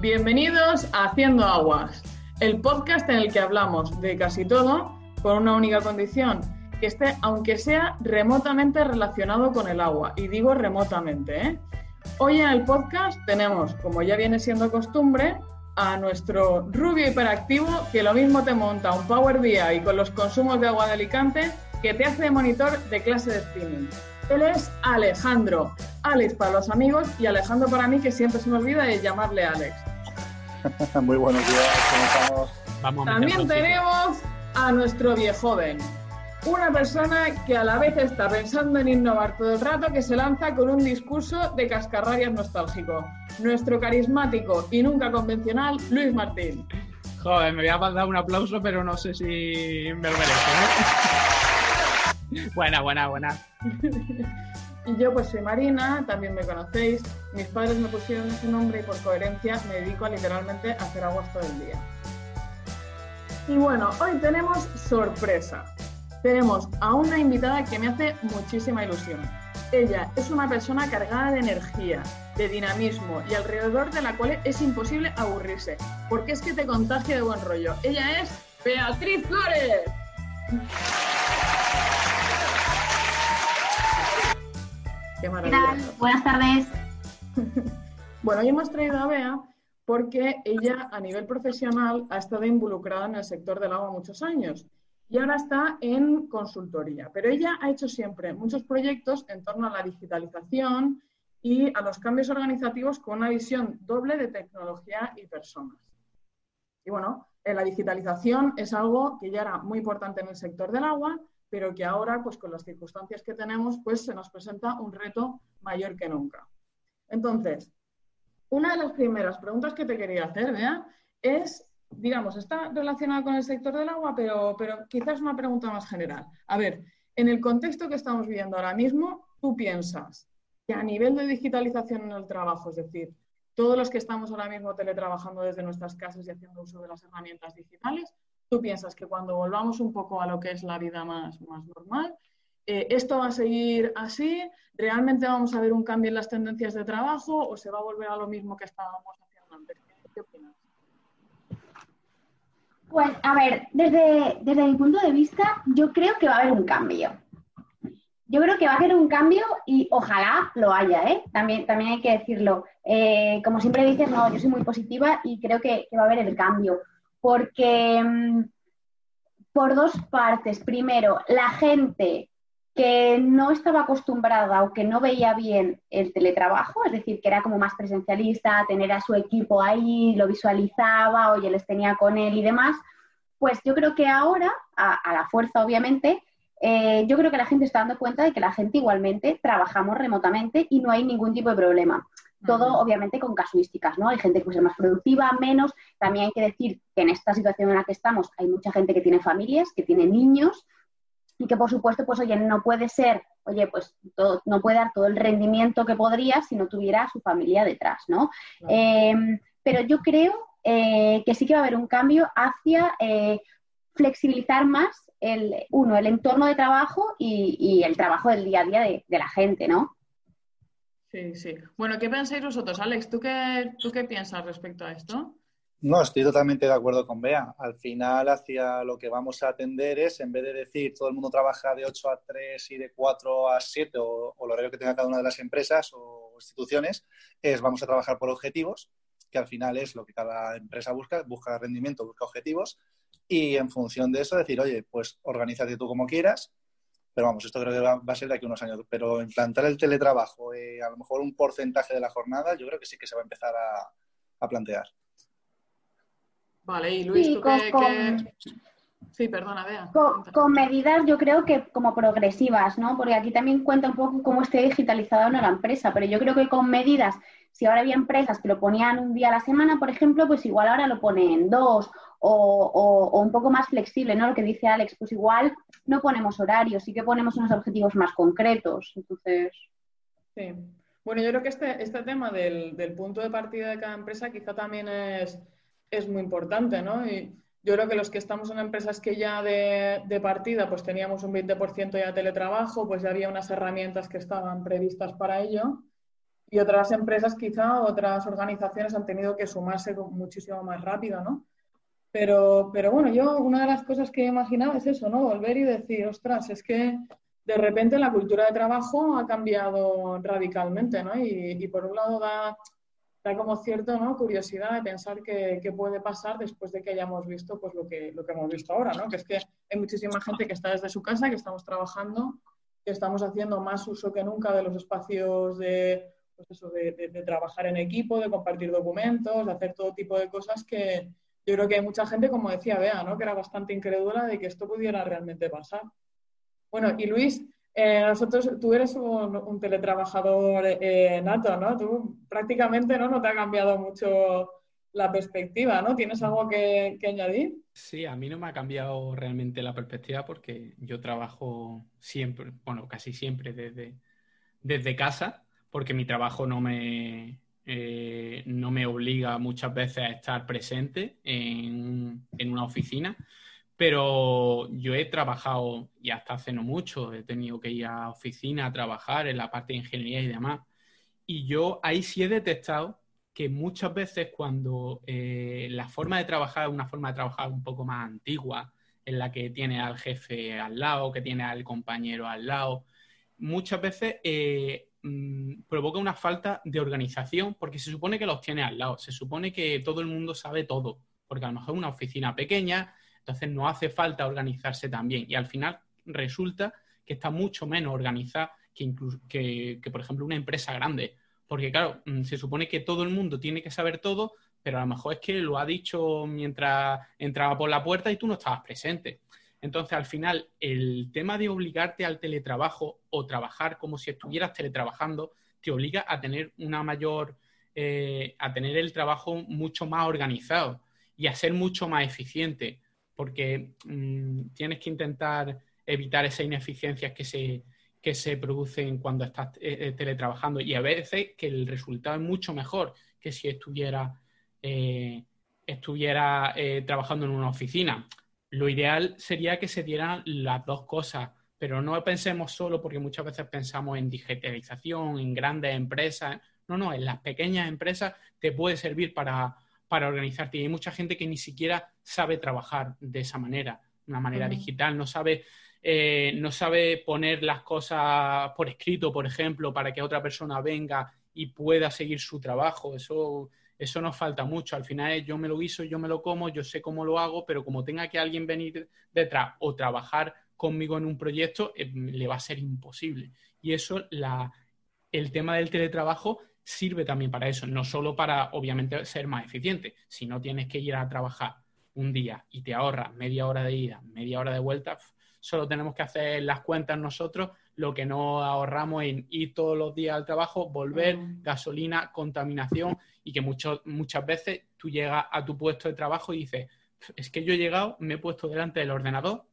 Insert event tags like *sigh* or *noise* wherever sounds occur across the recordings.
Bienvenidos a Haciendo Aguas, el podcast en el que hablamos de casi todo con una única condición, que esté, aunque sea remotamente relacionado con el agua. Y digo remotamente. ¿eh? Hoy en el podcast tenemos, como ya viene siendo costumbre, a nuestro rubio hiperactivo que lo mismo te monta un Power BI con los consumos de agua de Alicante que te hace de monitor de clase de spinning. Él es Alejandro. Alex para los amigos y Alejandro para mí, que siempre se me olvida de llamarle Alex. *laughs* Muy buenos días, ¿cómo estamos? También tenemos a nuestro viejoven. Una persona que a la vez está pensando en innovar todo el rato, que se lanza con un discurso de cascarrabias nostálgico. Nuestro carismático y nunca convencional Luis Martín. Joder, me voy a dar un aplauso, pero no sé si me lo merezco. ¿eh? *laughs* buena, buena, buena. *laughs* Y yo pues soy Marina, también me conocéis. Mis padres me pusieron ese nombre y por coherencia me dedico a literalmente hacer aguas todo el día. Y bueno, hoy tenemos sorpresa. Tenemos a una invitada que me hace muchísima ilusión. Ella es una persona cargada de energía, de dinamismo y alrededor de la cual es imposible aburrirse, porque es que te contagia de buen rollo. Ella es Beatriz Flores. Qué maravilla. Buenas tardes. *laughs* bueno, hoy hemos traído a Bea porque ella a nivel profesional ha estado involucrada en el sector del agua muchos años y ahora está en consultoría. Pero ella ha hecho siempre muchos proyectos en torno a la digitalización y a los cambios organizativos con una visión doble de tecnología y personas. Y bueno, la digitalización es algo que ya era muy importante en el sector del agua, pero que ahora, pues con las circunstancias que tenemos, pues se nos presenta un reto mayor que nunca. Entonces, una de las primeras preguntas que te quería hacer, Bea, es, digamos, está relacionada con el sector del agua, pero, pero quizás una pregunta más general. A ver, en el contexto que estamos viviendo ahora mismo, ¿tú piensas que a nivel de digitalización en el trabajo, es decir, todos los que estamos ahora mismo teletrabajando desde nuestras casas y haciendo uso de las herramientas digitales, ¿Tú piensas que cuando volvamos un poco a lo que es la vida más, más normal, eh, esto va a seguir así? ¿Realmente vamos a ver un cambio en las tendencias de trabajo o se va a volver a lo mismo que estábamos haciendo antes? ¿Qué opinas? Pues, a ver, desde, desde mi punto de vista, yo creo que va a haber un cambio. Yo creo que va a haber un cambio y ojalá lo haya, ¿eh? También, también hay que decirlo. Eh, como siempre dices, no, yo soy muy positiva y creo que, que va a haber el cambio porque mm, por dos partes. Primero, la gente que no estaba acostumbrada o que no veía bien el teletrabajo, es decir, que era como más presencialista, tener a su equipo ahí, lo visualizaba, oye, les tenía con él y demás, pues yo creo que ahora, a, la fuerza obviamente, eh, yo creo que la gente está dando cuenta de que la gente igualmente trabajamos remotamente y no hay ningún tipo de problema. Todo, obviamente, con casuísticas, ¿no? Hay gente que puede ser más productiva, menos. También hay que decir que en esta situación en la que estamos hay mucha gente que tiene familias, que tiene niños y que, por supuesto, pues, oye, no puede ser, oye, pues no puede dar todo el rendimiento que podría si no tuviera a su familia detrás, ¿no? Em, pero yo creo eh, que sí que va a haber un cambio hacia eh, flexibilizar más el, uno, el entorno de trabajo y, el trabajo del día a día de, de la gente, ¿no? Sí, sí. Bueno, ¿qué pensáis vosotros? Alex, ¿tú qué, ¿tú qué piensas respecto a esto? No, estoy totalmente de acuerdo con Bea. Al final, hacia lo que vamos a atender es, en vez de decir todo el mundo trabaja de 8 a 3 y de 4 a 7 o, o el horario que tenga cada una de las empresas o instituciones, es vamos a trabajar por objetivos, que al final es lo que cada empresa busca, busca rendimiento, busca objetivos, y en función de eso decir, oye, pues organízate tú como quieras, pero vamos, esto creo que va, a ser de aquí unos años. Pero implantar el teletrabajo, eh, a lo mejor un porcentaje de la jornada, yo creo que sí que se va a empezar a, plantear. Vale, y Luis, ¿tú qué, Sí, perdona, vea. Con, medidas yo creo que como progresivas, ¿no? Porque aquí también cuenta un poco cómo esté digitalizada una la empresa, pero yo creo que con medidas, si ahora había empresas que lo ponían un día a la semana, por ejemplo, pues igual ahora lo ponen dos o, un poco más flexible, ¿no? Lo que dice Alex, pues igual no ponemos horarios, sí que ponemos unos objetivos más concretos. Entonces. Sí. Bueno, yo creo que este, este tema del, punto de partida de cada empresa quizá también es, es muy importante, ¿no? Y yo creo que los que estamos en empresas que ya de, de partida pues teníamos un 20% ya de teletrabajo, pues ya había unas herramientas que estaban previstas para ello y otras empresas quizá, otras organizaciones han tenido que sumarse muchísimo más rápido, ¿no? Pero, pero bueno, yo una de las cosas que he imaginado es eso, ¿no? Volver y decir, ostras, es que de repente la cultura de trabajo ha cambiado radicalmente, ¿no? Y, por un lado da, da como cierta ¿no? curiosidad de pensar qué, puede pasar después de que hayamos visto pues, lo, que, lo que hemos visto ahora, ¿no? Que es que hay muchísima gente que está desde su casa, que estamos trabajando, que estamos haciendo más uso que nunca de los espacios de, pues eso, de, de trabajar en equipo, de compartir documentos, de hacer todo tipo de cosas que, yo creo que hay mucha gente, como decía Bea, ¿no? que era bastante incrédula de que esto pudiera realmente pasar. Bueno, y Luis, eh, nosotros, tú eres un, teletrabajador eh, nato, ¿no? Tú prácticamente ¿no? no te ha cambiado mucho la perspectiva, ¿no? ¿Tienes algo que, añadir? Sí, a mí no me ha cambiado realmente la perspectiva porque yo trabajo siempre, bueno, casi siempre desde, desde casa, porque mi trabajo no me, eh, no me obliga muchas veces a estar presente en, una oficina, pero yo he trabajado y hasta hace no mucho, he tenido que ir a oficina a trabajar en la parte de ingeniería y demás. Y yo ahí sí he detectado que muchas veces cuando eh, la forma de trabajar es una forma de trabajar un poco más antigua, en la que tiene al jefe al lado, que tiene al compañero al lado, muchas veces eh, Mm, provoca una falta de organización porque se supone que los tiene al lado, se supone que todo el mundo sabe todo, porque a lo mejor es una oficina pequeña, entonces no hace falta organizarse también y al final resulta que está mucho menos organizada que, que, que por ejemplo, una empresa grande, porque claro, mm, se supone que todo el mundo tiene que saber todo, pero a lo mejor es que lo ha dicho mientras entraba por la puerta y tú no estabas presente. Entonces, al final, el tema de obligarte al teletrabajo o trabajar como si estuvieras teletrabajando te obliga a tener una mayor, eh, a tener el trabajo mucho más organizado y a ser mucho más eficiente, porque mm, tienes que intentar evitar esas ineficiencias que se, que se producen cuando estás eh, eh, teletrabajando. Y a veces que el resultado es mucho mejor que si estuviera, estuviera trabajando en una oficina lo ideal sería que se dieran las dos cosas, pero no pensemos solo porque muchas veces pensamos en digitalización, en grandes empresas. No, no, en las pequeñas empresas te puede servir para, organizarte. Y hay mucha gente que ni siquiera sabe trabajar de esa manera, de una manera digital, no sabe, eh, no sabe poner las cosas por escrito, por ejemplo, para que otra persona venga y pueda seguir su trabajo. Eso eso nos falta mucho. Al final yo me lo guiso, yo me lo como, yo sé cómo lo hago, pero como tenga que alguien venir detrás o trabajar conmigo en un proyecto, eh, le va a ser imposible. Y eso, la, el tema del teletrabajo sirve también para eso, no solo para, obviamente, ser más eficiente. Si no tienes que ir a trabajar un día y te ahorras media hora de ida, media hora de vuelta, solo tenemos que hacer las cuentas nosotros, lo que no ahorramos en ir todos los días al trabajo, volver, gasolina, contaminación y que muchas veces tú llegas a tu puesto de trabajo y dices, es que yo he llegado, me he puesto delante del ordenador,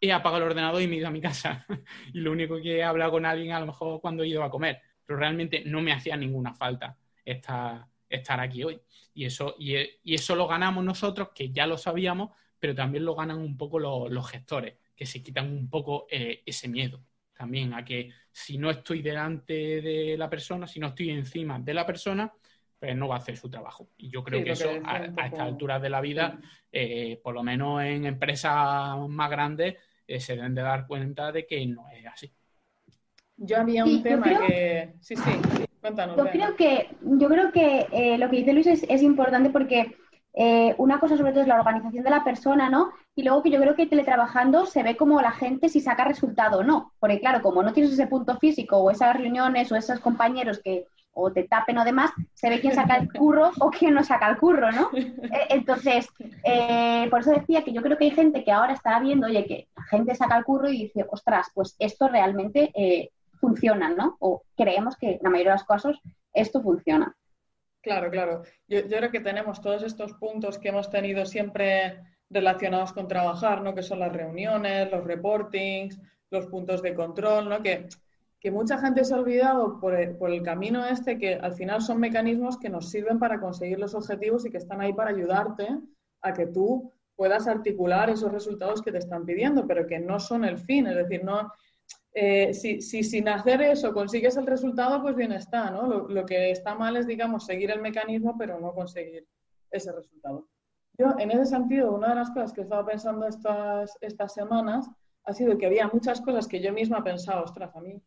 he apagado el ordenador y me he ido a mi casa. *laughs* y lo único que he hablado con alguien a lo mejor cuando he ido a comer, pero realmente no me hacía ninguna falta estar, estar aquí hoy. Y eso, y, eso lo ganamos nosotros, que ya lo sabíamos, pero también lo ganan un poco los, gestores, que se quitan un poco eh, ese miedo también a que si no estoy delante de la persona, si no estoy encima de la persona, pues no va a hacer su trabajo. Y yo creo que eso a, estas alturas de la vida, eh, por lo menos en empresas más grandes, eh, se deben de dar cuenta de que no es así. Yo había un tema que... Sí, sí, cuéntanos. Yo creo que, yo creo que eh, lo que dice Luis es, es importante porque eh, una cosa sobre todo es la organización de la persona, ¿no? Y luego que yo creo que teletrabajando se ve como la gente si saca resultado o no. Porque claro, como no tienes ese punto físico o esas reuniones o esos compañeros que o te tapen o demás, se ve quién saca el curro o quién no saca el curro, ¿no? Eh, entonces, eh, por eso decía que yo creo que hay gente que ahora está viendo, oye, que la gente saca el curro y dice, ostras, pues esto realmente funciona, ¿no? O creemos que en la mayoría de los casos esto funciona. Claro, claro. Yo, creo que tenemos todos estos puntos que hemos tenido siempre relacionados con trabajar, ¿no? Que son las reuniones, los reportings, los puntos de control, ¿no? Que, que mucha gente se ha olvidado por el, por el, camino este, que al final son mecanismos que nos sirven para conseguir los objetivos y que están ahí para ayudarte a que tú puedas articular esos resultados que te están pidiendo, pero que no son el fin. Es decir, no, eh, si, sin hacer eso consigues el resultado, pues bien está, ¿no? Lo, que está mal es, digamos, seguir el mecanismo, pero no conseguir ese resultado. Yo, en ese sentido, una de las cosas que he estado pensando estas, semanas ha sido que había muchas cosas que yo misma pensaba, ostras, a mí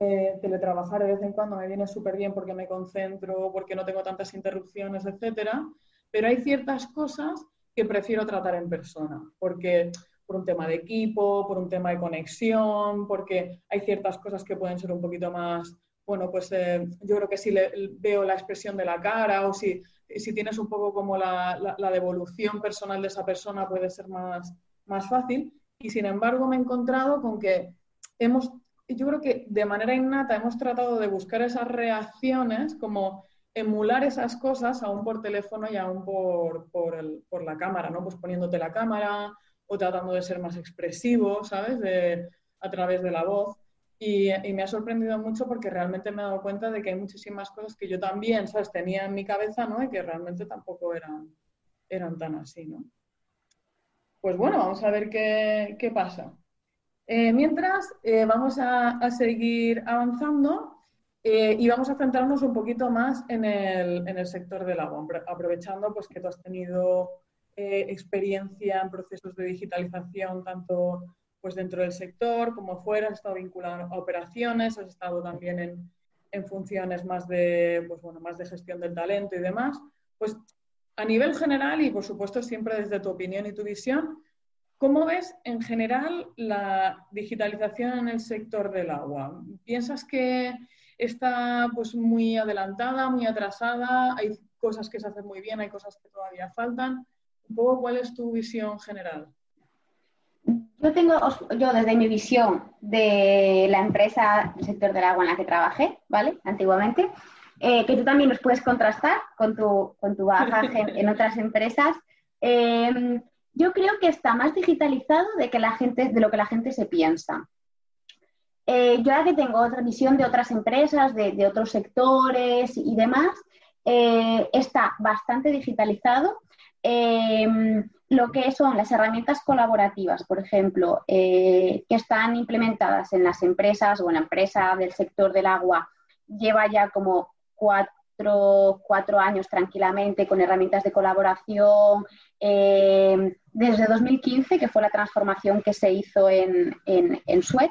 eh, teletrabajar de vez en cuando me viene súper bien porque me concentro, porque no tengo tantas interrupciones, etcétera, pero hay ciertas cosas que prefiero tratar en persona, porque por un tema de equipo, por un tema de conexión, porque hay ciertas cosas que pueden ser un poquito más, bueno, pues eh, yo creo que si veo la expresión de la cara o si, si tienes un poco como la, la, devolución personal de esa persona puede ser más, más fácil. Y sin embargo me he encontrado con que hemos, yo creo que de manera innata hemos tratado de buscar esas reacciones como emular esas cosas aún por teléfono y aún por, por, el, por la cámara, ¿no? Pues poniéndote la cámara, o tratando de ser más expresivo, ¿sabes? a través de la voz. Y, me ha sorprendido mucho porque realmente me he dado cuenta de que hay muchísimas cosas que yo también, ¿sabes? Tenía en mi cabeza, ¿no? Y que realmente tampoco eran, eran tan así, ¿no? Pues bueno, vamos a ver qué, pasa. Eh, mientras, eh, vamos a, seguir avanzando eh, y vamos a centrarnos un poquito más en el, en el sector del agua, aprovechando pues, que tú has tenido eh, experiencia en procesos de digitalización, tanto pues dentro del sector como fuera, has estado vinculado a operaciones, has estado también en, en funciones más de, pues bueno, más de gestión del talento y demás. Pues a nivel general y por supuesto siempre desde tu opinión y tu visión, ¿cómo ves en general la digitalización en el sector del agua? ¿Piensas que está pues muy adelantada, muy atrasada? ¿Hay cosas que se hacen muy bien, hay cosas que todavía faltan? Cuál es tu visión general. Yo tengo, yo desde mi visión de la empresa del sector del agua en la que trabajé, ¿vale? Antiguamente, eh, que tú también nos puedes contrastar con tu, con tu bagaje *laughs* en, otras empresas. Em, yo creo que está más digitalizado de, que la gente, de lo que la gente se piensa. Eh, yo ahora que tengo otra visión de otras empresas, de, de otros sectores y demás, eh, está bastante digitalizado Em, lo que son las herramientas colaborativas, por ejemplo, eh, que están implementadas en las empresas o en la empresa del sector del agua, lleva ya como cuatro, años tranquilamente con herramientas de colaboración. Em, desde 2015, que fue la transformación que se hizo en, en, Suez,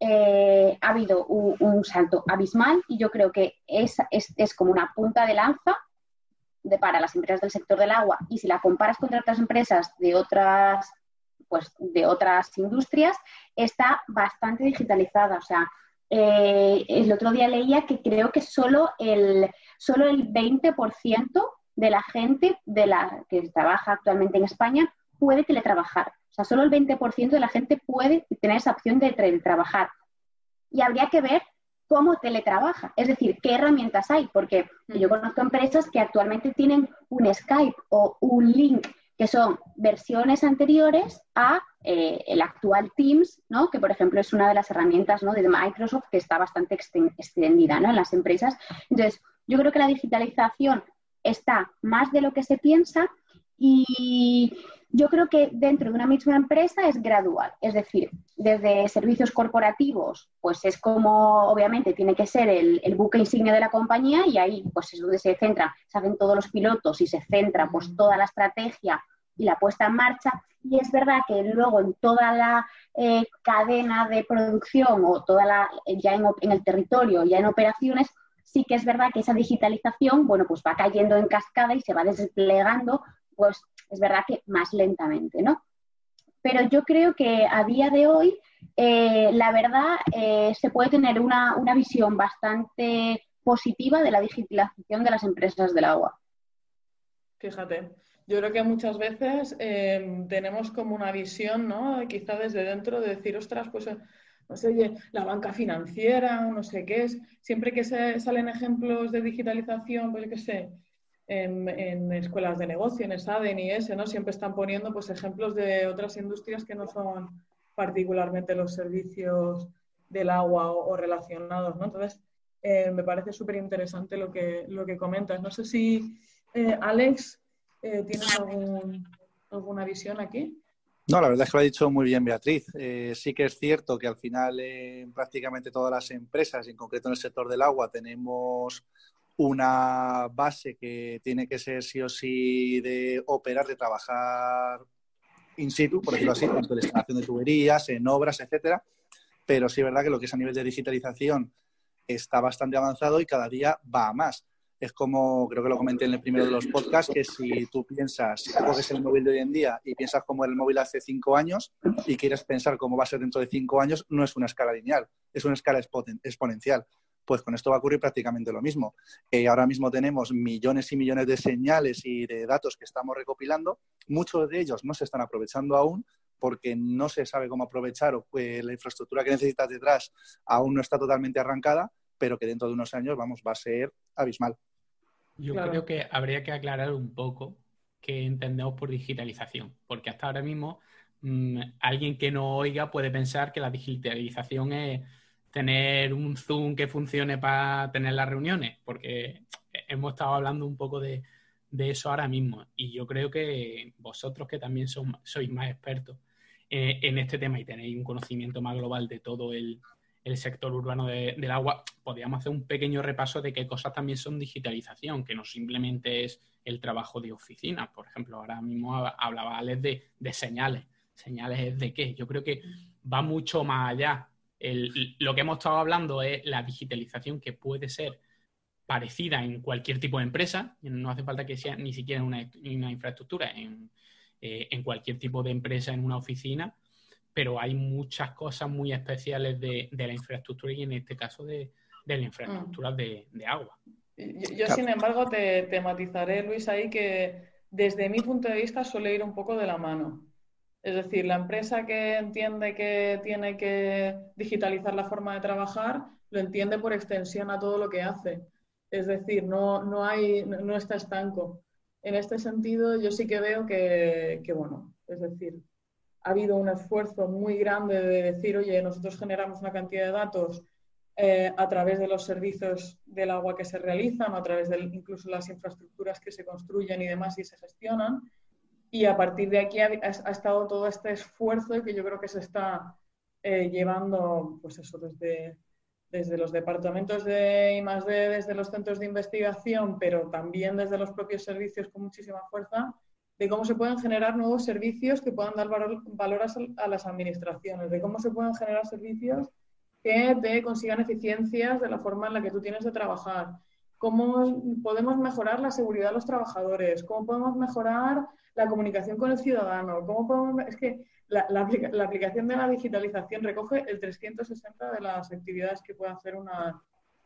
eh, ha habido un, salto abismal y yo creo que es, es como una punta de lanza de, para las empresas del sector del agua y si la comparas con otras empresas de otras, pues, de otras industrias, está bastante digitalizada. O sea, eh, el otro día leía que creo que solo el, solo el 20% de la gente de la que trabaja actualmente en España puede teletrabajar. O sea, solo el 20% de la gente puede tener esa opción de teletrabajar. Y habría que ver cómo teletrabaja, es decir, qué herramientas hay, porque yo conozco empresas que actualmente tienen un Skype o un link que son versiones anteriores a eh, el actual Teams, ¿no? que por ejemplo es una de las herramientas ¿no? de Microsoft que está bastante extendida ¿no? en las empresas. Entonces, yo creo que la digitalización está más de lo que se piensa y yo creo que dentro de una misma empresa es gradual, es decir, desde servicios corporativos, pues es como obviamente tiene que ser el, buque insignia de la compañía y ahí pues es donde se centra, se hacen todos los pilotos y se centra pues toda la estrategia y la puesta en marcha. Y es verdad que luego en toda la eh, cadena de producción o toda la, ya en, en el territorio, ya en operaciones, sí que es verdad que esa digitalización, bueno, pues va cayendo en cascada y se va desplegando pues es verdad que más lentamente, ¿no? Pero yo creo que a día de hoy, eh, la verdad, eh, se puede tener una, visión bastante positiva de la digitalización de las empresas del agua. Fíjate, yo creo que muchas veces eh, tenemos como una visión, ¿no? Quizá desde dentro de decir, ostras, pues no sé, oye, la banca financiera, no sé qué es. Siempre que se salen ejemplos de digitalización, pues yo qué sé, en, escuelas de negocio, en ESADEN y ese, ¿no? Siempre están poniendo pues, ejemplos de otras industrias que no son particularmente los servicios del agua o, relacionados, ¿no? Entonces, eh, me parece súper interesante lo que, lo que comentas. No sé si, eh, Alex, eh, ¿tienes alguna visión aquí? No, la verdad es que lo ha dicho muy bien Beatriz. Eh, sí que es cierto que al final en prácticamente todas las empresas, en concreto en el sector del agua, tenemos una base que tiene que ser sí o sí de operar, de trabajar in situ, por decirlo así, tanto en la instalación de tuberías, en obras, etcétera. Pero sí es verdad que lo que es a nivel de digitalización está bastante avanzado y cada día va a más es como, creo que lo comenté en el primero de los podcasts, que si tú piensas, coges el móvil de hoy en día y piensas como el móvil hace cinco años y quieres pensar cómo va a ser dentro de cinco años, no es una escala lineal, es una escala exponencial. Pues con esto va a ocurrir prácticamente lo mismo. Eh, ahora mismo tenemos millones y millones de señales y de datos que estamos recopilando. Muchos de ellos no se están aprovechando aún porque no se sabe cómo aprovechar o eh, la infraestructura que necesitas detrás aún no está totalmente arrancada, pero que dentro de unos años, vamos, va a ser abismal. Yo creo que habría que aclarar un poco qué entendemos por digitalización, porque hasta ahora mismo mm, alguien que no oiga puede pensar que la digitalización es tener un Zoom que funcione para tener las reuniones, porque hemos estado hablando un poco de, eso ahora mismo. Y yo creo que vosotros que también sois más expertos eh, en este tema y tenéis un conocimiento más global de todo el, el sector urbano del agua, podríamos hacer un pequeño repaso de qué cosas también son digitalización, que no simplemente es el trabajo de oficina. Por ejemplo, ahora mismo hablaba Alex de, señales. ¿Señales de qué? Yo creo que va mucho más allá. Lo que hemos estado hablando es la digitalización que puede ser parecida en cualquier tipo de empresa. No hace falta que sea ni siquiera una, una infraestructura, en, eh, en cualquier tipo de empresa, en una oficina pero hay muchas cosas muy especiales de, la infraestructura y en este caso de, la infraestructura mm. de, agua. Yo, sin embargo, te, matizaré, Luis, ahí que desde mi punto de vista suele ir un poco de la mano. Es decir, la empresa que entiende que tiene que digitalizar la forma de trabajar, lo entiende por extensión a todo lo que hace. Es decir, no, no, hay, no está estanco. En este sentido, yo sí que veo que, que bueno, es decir, ha habido un esfuerzo muy grande de decir, oye, nosotros generamos una cantidad de datos eh, a través de los servicios del agua que se realizan, a través de incluso las infraestructuras que se construyen y demás y se gestionan. Y a partir de aquí ha, estado todo este esfuerzo que yo creo que se está eh, llevando, pues eso, desde, desde los departamentos de I+.D., desde los centros de investigación, pero también desde los propios servicios con muchísima fuerza, de cómo se pueden generar nuevos servicios que puedan dar valor, a, las administraciones, de cómo se pueden generar servicios que te consigan eficiencias de la forma en la que tú tienes de trabajar, cómo podemos mejorar la seguridad de los trabajadores, cómo podemos mejorar la comunicación con el ciudadano, cómo podemos... Es que la, aplicación de la digitalización recoge el 360 de las actividades que puede hacer una,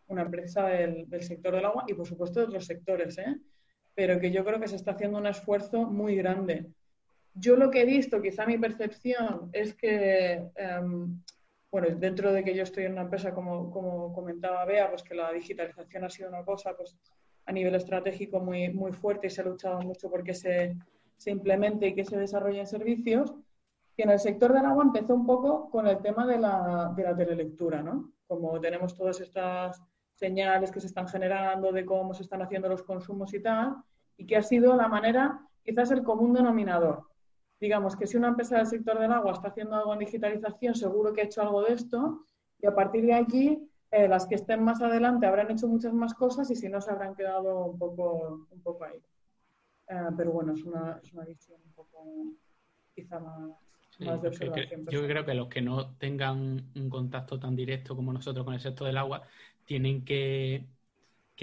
empresa del, del, sector del agua y, por supuesto, de otros sectores. ¿eh? pero que yo creo que se está haciendo un esfuerzo muy grande. Yo lo que he visto, quizá mi percepción, es que, em, bueno, dentro de que yo estoy en una empresa, como, como, comentaba Bea, pues que la digitalización ha sido una cosa pues, a nivel estratégico muy, muy fuerte y se ha luchado mucho porque se, se implemente y que se desarrollen servicios, que en el sector del agua empezó un poco con el tema de la, de la telelectura, ¿no? Como tenemos todas estas señales que se están generando de cómo se están haciendo los consumos y tal, y que ha sido la manera, quizás el común denominador. Digamos que si una empresa del sector del agua está haciendo algo en digitalización, seguro que ha hecho algo de esto, y a partir de aquí, eh, las que estén más adelante habrán hecho muchas más cosas y si no, se habrán quedado un poco, un poco ahí. Eh, pero bueno, es una, es una visión un poco quizá más, de observación. yo creo que los que no tengan un contacto tan directo como nosotros con el sector del agua tienen que,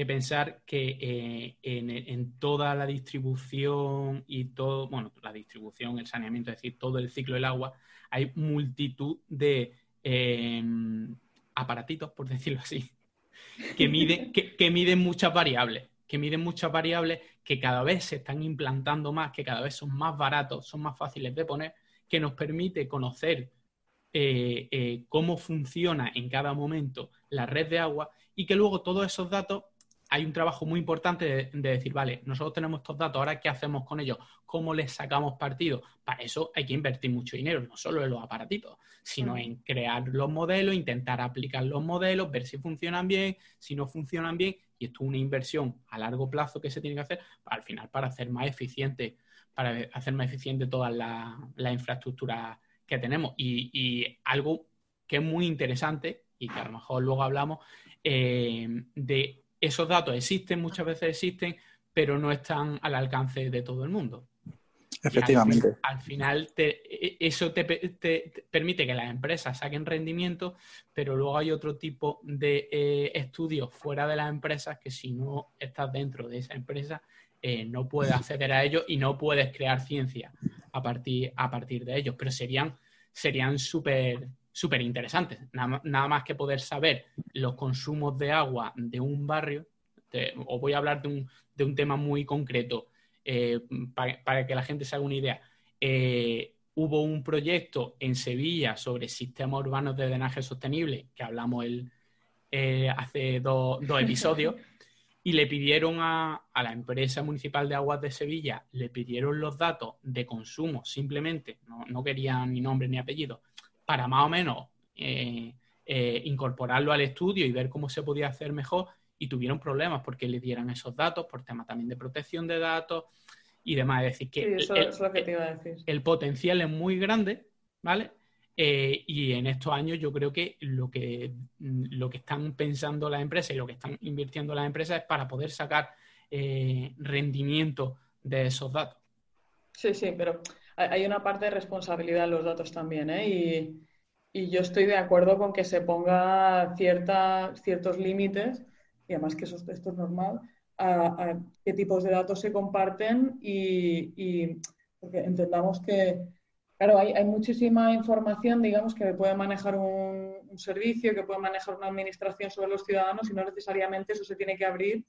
pensar que eh, en, toda la distribución y todo, bueno, la distribución, el saneamiento, es decir, todo el ciclo del agua, hay multitud de em, aparatitos, por *laughs* decirlo así, que miden, que, muchas variables, que miden muchas variables que cada vez se están implantando más, que cada vez son más baratos, son más fáciles de poner, que nos permite conocer eh, eh, cómo funciona en cada momento la red de agua y que luego todos esos datos hay un trabajo muy importante de, decir, vale, nosotros tenemos estos datos, ahora qué hacemos con ellos, cómo les sacamos partido. Para eso hay que invertir mucho dinero, no solo en los aparatitos, sino en crear los modelos, intentar aplicar los modelos, ver si funcionan bien, si no funcionan bien, y esto es una inversión a largo plazo que se tiene que hacer al final para hacer más eficiente para hacer más eficiente toda la, la infraestructura que tenemos. Y, algo que es muy interesante y que a lo mejor luego hablamos, eh, de esos datos existen, muchas veces existen, pero no están al alcance de todo el mundo. Efectivamente. Al, final, e, eso te, permite que las empresas saquen rendimiento, pero luego hay otro tipo de eh, estudios fuera de las empresas que si no estás dentro de esa empresa, eh, no puedes *laughs* acceder a ellos y no puedes crear ciencia a partir, a partir de ellos. Pero serían serían súper súper interesantes. Nada, más que poder saber los consumos de agua de un barrio. os voy a hablar de un, de un tema muy concreto eh, para, que la gente se haga una idea. Eh, hubo un proyecto en Sevilla sobre sistemas urbanos de drenaje sostenible, que hablamos el, eh, hace dos episodios, y le pidieron a, la empresa municipal de aguas de Sevilla, le pidieron los datos de consumo simplemente, no, querían ni nombre ni apellido, para más o menos incorporarlo al estudio y ver cómo se podía hacer mejor y tuvieron problemas porque le dieran esos datos por tema también de protección de datos y demás. Es decir, que, el, potencial es muy grande, ¿vale? Eh, y en estos años yo creo que lo, que lo que están pensando las empresas y lo que están invirtiendo las empresas es para poder sacar eh, rendimiento de esos datos. Sí, sí, pero hay una parte de responsabilidad en los datos también, ¿eh? Y, y yo estoy de acuerdo con que se ponga cierta, ciertos límites y además que eso, esto es normal, a, qué tipos de datos se comparten y, porque entendamos que, claro, hay, muchísima información, digamos, que puede manejar un, servicio, que puede manejar una administración sobre los ciudadanos y no necesariamente eso se tiene que abrir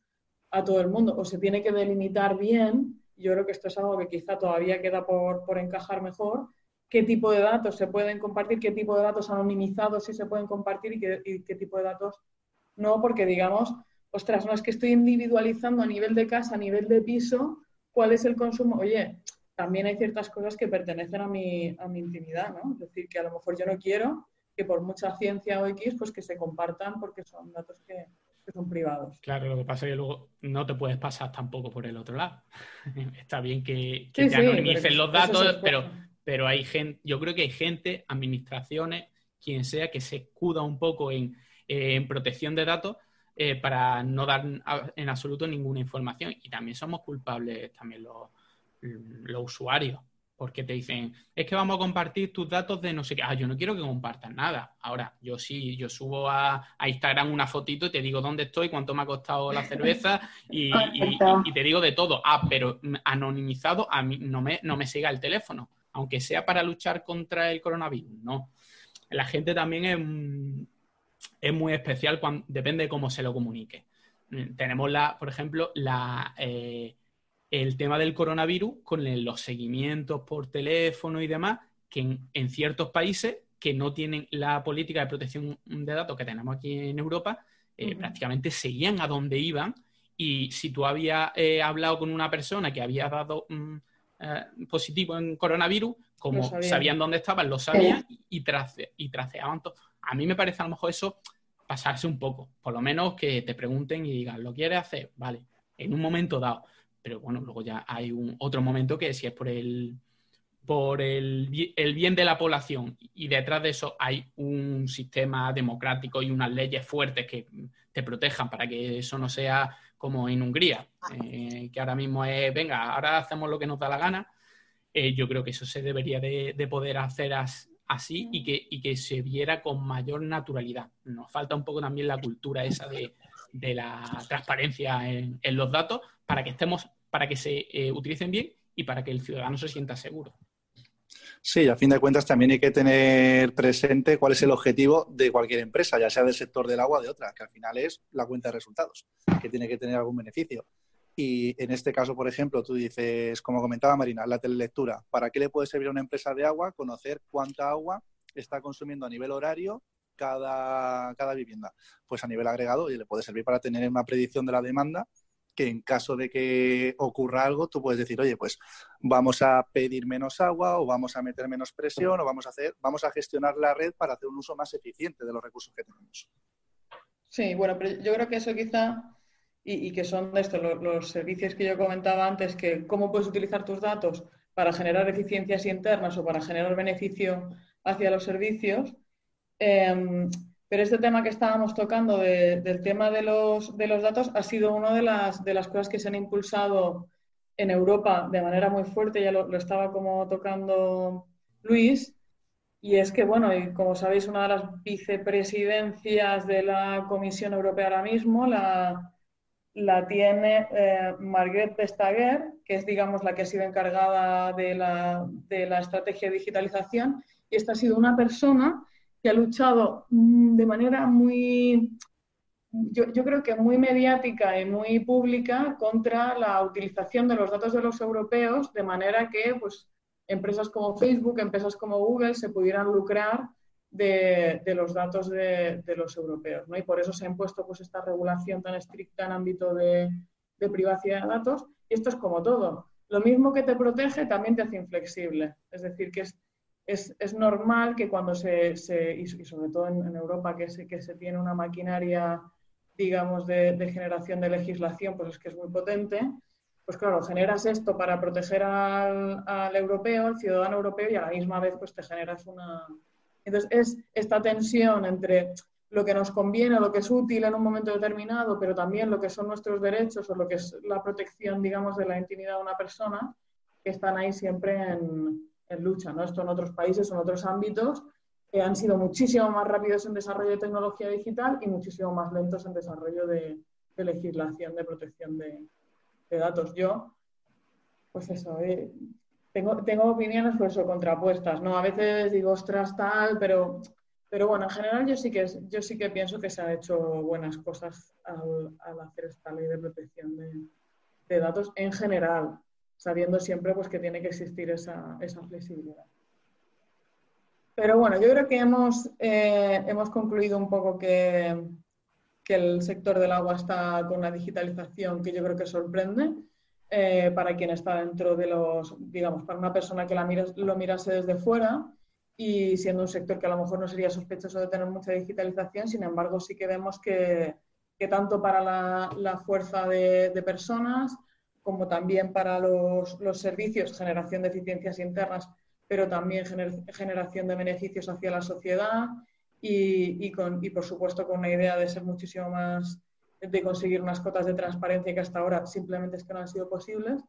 a todo el mundo o se tiene que delimitar bien. Yo creo que esto es algo que quizá todavía queda por, por encajar mejor, qué tipo de datos se pueden compartir, qué tipo de datos anonimizados sí se pueden compartir y qué, y qué tipo de datos no, porque digamos, ostras, no es que estoy individualizando a nivel de casa, a nivel de piso, cuál es el consumo. Oye, también hay ciertas cosas que pertenecen a mi, a mi intimidad, ¿no? Es decir, que a lo mejor yo no quiero que por mucha ciencia o X, pues que se compartan porque son datos que, son privados. Claro, lo que pasa es que luego no te puedes pasar tampoco por el otro lado. *laughs* Está bien que, te anonimicen los datos, pero, pero hay gente, yo creo que hay gente, administraciones, quien sea, que se escuda un poco en, en protección de datos eh, para no dar en absoluto ninguna información. Y también somos culpables también los, los usuarios, porque te dicen, es que vamos a compartir tus datos de no sé qué. Ah, yo no quiero que compartas nada. Ahora, yo sí, yo subo a, Instagram una fotito y te digo dónde estoy, cuánto me ha costado la cerveza y, *laughs* te digo de todo. Ah, pero anonimizado, a mí no me, no me siga el teléfono, aunque sea para luchar contra el coronavirus. No. La gente también es es muy especial cuando, depende de cómo se lo comunique. Mm, tenemos, la, por ejemplo, la, eh, el tema del coronavirus con los seguimientos por teléfono y demás, que en, ciertos países que no tienen la política de protección de datos que tenemos aquí en Europa, eh, prácticamente seguían a donde iban y si tú habías eh, hablado con una persona que había dado mm, positivo en coronavirus, como sabían. dónde estaban, lo sabían y, trace, y traceaban todo a mí me parece a lo mejor eso pasarse un poco. Por lo menos que te pregunten y digan, ¿lo quieres hacer? Vale, en un momento dado. Pero bueno, luego ya hay un otro momento que si es por el por el, bien de la población y detrás de eso hay un sistema democrático y unas leyes fuertes que te protejan para que eso no sea como en Hungría, eh, que ahora mismo es, venga, ahora hacemos lo que nos da la gana. Eh, yo creo que eso se debería de, poder hacer así y que, y que se viera con mayor naturalidad. Nos falta un poco también la cultura esa de, la transparencia en, los datos para que estemos, para que se eh, utilicen bien y para que el ciudadano se sienta seguro. Sí, a fin de cuentas también hay que tener presente cuál es el objetivo de cualquier empresa, ya sea del sector del agua o de otra, que al final es la cuenta de resultados, que tiene que tener algún beneficio. Y en este caso, por ejemplo, tú dices, como comentaba Marina, la telelectura. ¿Para qué le puede servir a una empresa de agua conocer cuánta agua está consumiendo a nivel horario cada, cada vivienda? Pues a nivel agregado y le puede servir para tener una predicción de la demanda que en caso de que ocurra algo, tú puedes decir, oye, pues vamos a pedir menos agua o vamos a meter menos presión o vamos a hacer, vamos a gestionar la red para hacer un uso más eficiente de los recursos que tenemos. Sí, bueno, pero yo creo que eso quizá y, que son de esto, los, servicios que yo comentaba antes, que cómo puedes utilizar tus datos para generar eficiencias internas o para generar beneficio hacia los servicios. Em, pero este tema que estábamos tocando del tema de los, de los, datos ha sido una de las, de las cosas que se han impulsado en Europa de manera muy fuerte, ya lo, estaba como tocando Luis, y es que, bueno, y como sabéis, una de las vicepresidencias de la Comisión Europea ahora mismo la, la tiene eh, Margrethe Vestager, que es, digamos, la que ha sido encargada de la, de la estrategia de digitalización. Y esta ha sido una persona que ha luchado mm, de manera muy, yo, creo que muy mediática y muy pública contra la utilización de los datos de los europeos, de manera que pues, empresas como Facebook, empresas como Google se pudieran lucrar de, los datos de, los europeos. ¿no? Y por eso se ha impuesto pues, esta regulación tan estricta en ámbito de, privacidad de datos. Y esto es como todo. Lo mismo que te protege, también te hace inflexible. Es decir, que es, es, normal que cuando se, se y sobre todo en, Europa, que se, que se tiene una maquinaria, digamos, de, generación de legislación, pues es que es muy potente, pues claro, generas esto para proteger al, al, europeo, al ciudadano europeo, y a la misma vez pues te generas una... Entonces es esta tensión entre lo que nos conviene, lo que es útil en un momento determinado, pero también lo que son nuestros derechos o lo que es la protección, digamos, de la intimidad de una persona, que están ahí siempre en, en lucha. ¿no? Esto en otros países en otros ámbitos que han sido muchísimo más rápidos en desarrollo de tecnología digital y muchísimo más lentos en desarrollo de, de legislación de protección de, de datos. Yo, pues eso, eh, tengo, tengo opiniones por eso contrapuestas, ¿no? A veces digo, ostras, tal, pero, pero bueno, en general yo sí que, yo sí que pienso que se han hecho buenas cosas al, hacer esta ley de protección de, datos en general, sabiendo siempre pues, que tiene que existir esa, esa flexibilidad. Pero bueno, yo creo que hemos, eh, hemos concluido un poco que, que el sector del agua está con una digitalización que yo creo que sorprende eh, para quien está dentro de los, digamos, para una persona que la lo mirase desde fuera y siendo un sector que a lo mejor no sería sospechoso de tener mucha digitalización, sin embargo sí que vemos que, que tanto para la, fuerza de, personas como también para los, los, servicios, generación de eficiencias internas, pero también generación de beneficios hacia la sociedad y, con, y por supuesto con una idea de ser muchísimo más, de conseguir unas cotas de transparencia que hasta ahora simplemente es que no han sido posibles,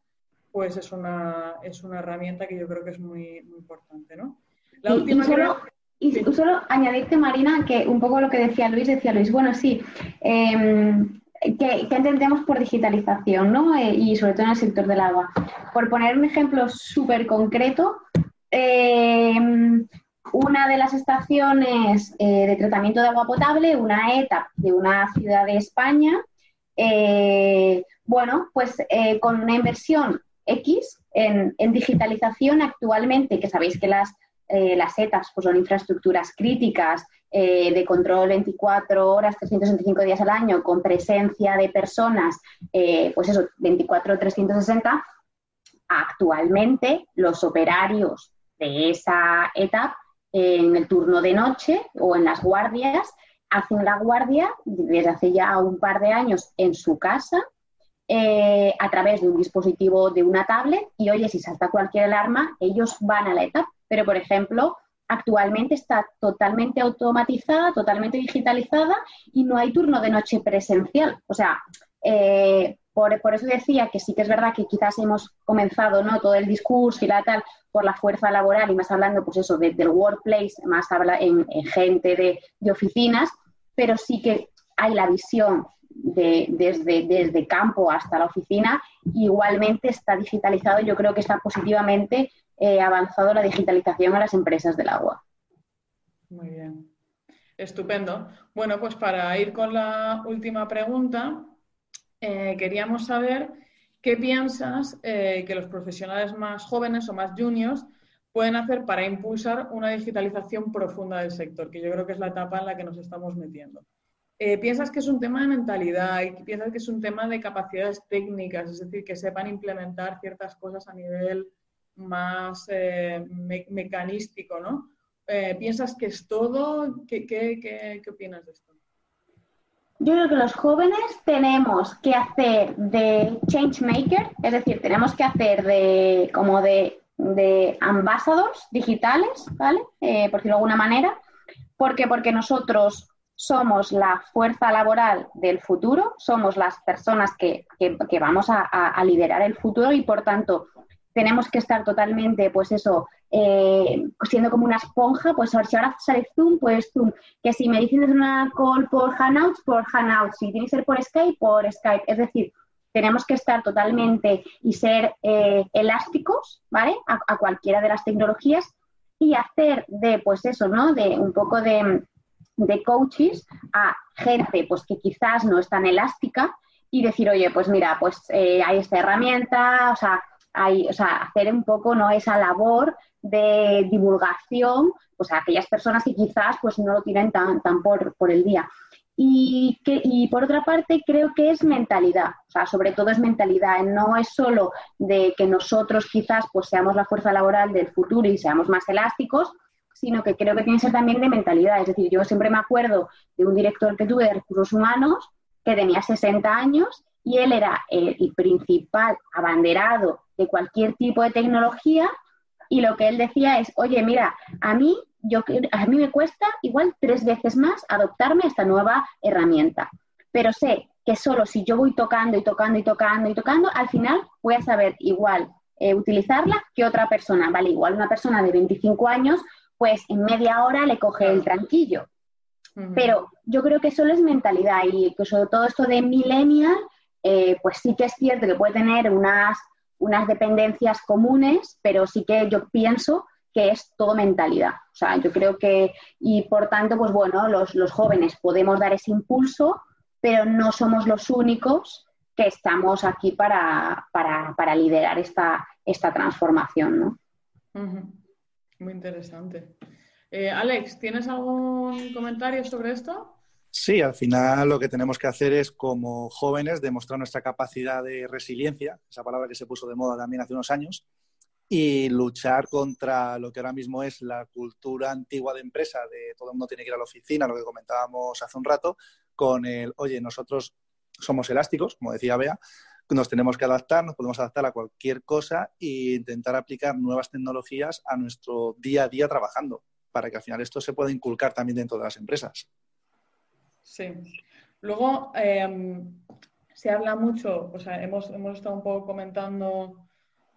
pues es una, es una herramienta que yo creo que es muy, muy importante. ¿no? La y, última solo, y solo añadirte, Marina, que un poco lo que decía Luis, decía Luis, bueno, sí, que, entendemos por digitalización, ¿no? Eh, y sobre todo en el sector del agua. Por poner un ejemplo súper concreto, eh, una de las estaciones eh, de tratamiento de agua potable, una ETA de una ciudad de España, bueno, pues con una inversión X en, digitalización actualmente, que sabéis que las, las ETAs pues son infraestructuras críticas de control 24 horas, 365 días al año, con presencia de personas, pues eso, 24 360, actualmente los operarios de esa etapa en el turno de noche o en las guardias, hacen la guardia desde hace ya un par de años en su casa eh, a través de un dispositivo de una tablet y oye, si salta cualquier alarma, ellos van a la etapa. Pero, por ejemplo, actualmente está totalmente automatizada, totalmente digitalizada y no hay turno de noche presencial. O sea, eh, por, eso decía que sí que es verdad que quizás hemos comenzado ¿no? todo el discurso y la tal por la fuerza laboral y más hablando pues eso del workplace, más habla en, gente de, oficinas, pero sí que hay la visión de, desde, desde campo hasta la oficina, igualmente está digitalizado, yo creo que está positivamente eh, avanzado la digitalización a las empresas del agua. Muy bien. Estupendo. Bueno, pues para ir con la última pregunta, eh, queríamos saber qué piensas eh, que los profesionales más jóvenes o más juniors pueden hacer para impulsar una digitalización profunda del sector, que yo creo que es la etapa en la que nos estamos metiendo. ¿Piensas que es un tema de mentalidad y piensas que es un tema de capacidades técnicas, es decir, que sepan implementar ciertas cosas a nivel más mecanístico, ¿no? ¿Piensas que es todo? ¿Qué, qué, qué, qué opinas de esto? yo creo que los jóvenes tenemos que hacer de change maker, es decir, tenemos que hacer de como de, de ambassadors digitales, ¿vale? Eh, por decirlo de alguna manera. ¿Por qué? Porque nosotros somos la fuerza laboral del futuro, somos las personas que, vamos a, liderar el futuro y por tanto tenemos que estar totalmente, pues eso, eh, siendo como una esponja, pues a ver si ahora sale Zoom, pues Zoom, que si me dicen una call por Hangouts, por Hangouts, si tiene que ser por Skype, por Skype, es decir, tenemos que estar totalmente y ser eh, elásticos, ¿vale? A, a, cualquiera de las tecnologías y hacer de, pues eso, ¿no? De un poco de, de coaches a gente pues que quizás no es tan elástica y decir, oye, pues mira, pues eh, hay esta herramienta, o sea, hacer un poco ¿no? esa labor de divulgación pues a aquellas personas que quizás pues no lo tienen tan, por el día. Y, que, y por otra parte, creo que es mentalidad, o sea, sobre todo es mentalidad, no es solo de que nosotros quizás pues seamos la fuerza laboral del futuro y seamos más elásticos, sino que creo que tiene que ser también de mentalidad. Es decir, yo siempre me acuerdo de un director que tuve de recursos humanos que tenía 60 años y él era el, principal abanderado de cualquier tipo de tecnología y lo que él decía es, oye, mira, a mí, yo, a mí me cuesta igual tres veces más adoptarme a esta nueva herramienta, pero sé que solo si yo voy tocando y tocando y tocando y tocando, al final voy a saber igual eh, utilizarla que otra persona, ¿vale? Igual una persona de 25 años pues en media hora le coge el tranquillo. Pero yo creo que solo es mentalidad y que sobre todo esto de millennial, eh, pues sí que es cierto que puede tener unas, unas dependencias comunes, pero sí que yo pienso que es todo mentalidad. O sea, yo creo que, y por tanto, pues bueno, los, los jóvenes podemos dar ese impulso, pero no somos los únicos que estamos aquí para, para, liderar esta, esta transformación, ¿no? Muy interesante. Eh, Alex, ¿tienes algún comentario sobre esto? Sí, al final lo que tenemos que hacer es, como jóvenes, demostrar nuestra capacidad de resiliencia, esa palabra que se puso de moda también hace unos años, y luchar contra lo que ahora mismo es la cultura antigua de empresa, de todo el mundo tiene que ir a la oficina, lo que comentábamos hace un rato, con el, oye, nosotros somos elásticos, como decía Bea, nos tenemos que adaptar, nos podemos adaptar a cualquier cosa e intentar aplicar nuevas tecnologías a nuestro día a día trabajando, para que al final esto se pueda inculcar también dentro de las empresas. Sí. Luego, em, se habla mucho, o sea, hemos, estado un poco comentando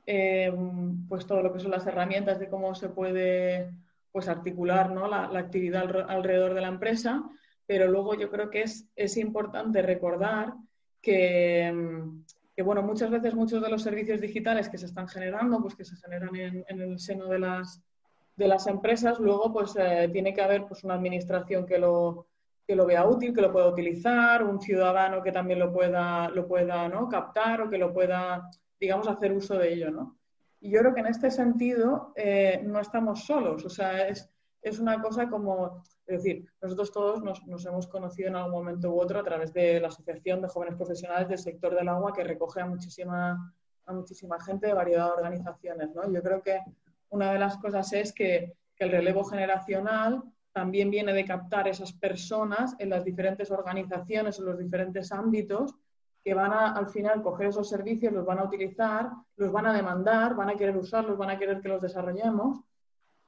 em, pues todo lo que son las herramientas de cómo se puede pues articular la, actividad alrededor de la empresa, pero luego yo creo que es, es importante recordar que, em, que bueno, muchas veces muchos de los servicios digitales que se están generando, pues que se generan en, el seno de las, de las empresas, luego pues eh, tiene que haber pues una administración que lo, que lo vea útil, que lo pueda utilizar, un ciudadano que también lo pueda, lo pueda ¿no? captar o que lo pueda, digamos, hacer uso de ello, ¿no? Y yo creo que en este sentido eh, no estamos solos, o sea, es, es una cosa como, es decir, nosotros todos nos, hemos conocido en algún momento u otro a través de la Asociación de Jóvenes Profesionales del Sector del Agua, que recoge a muchísima, a muchísima gente de variedad de organizaciones. ¿no? Yo creo que una de las cosas es que, el relevo generacional también viene de captar esas personas en las diferentes organizaciones, en los diferentes ámbitos, que van a, al final, coger esos servicios, los van a utilizar, los van a demandar, van a querer usarlos, van a querer que los desarrollemos.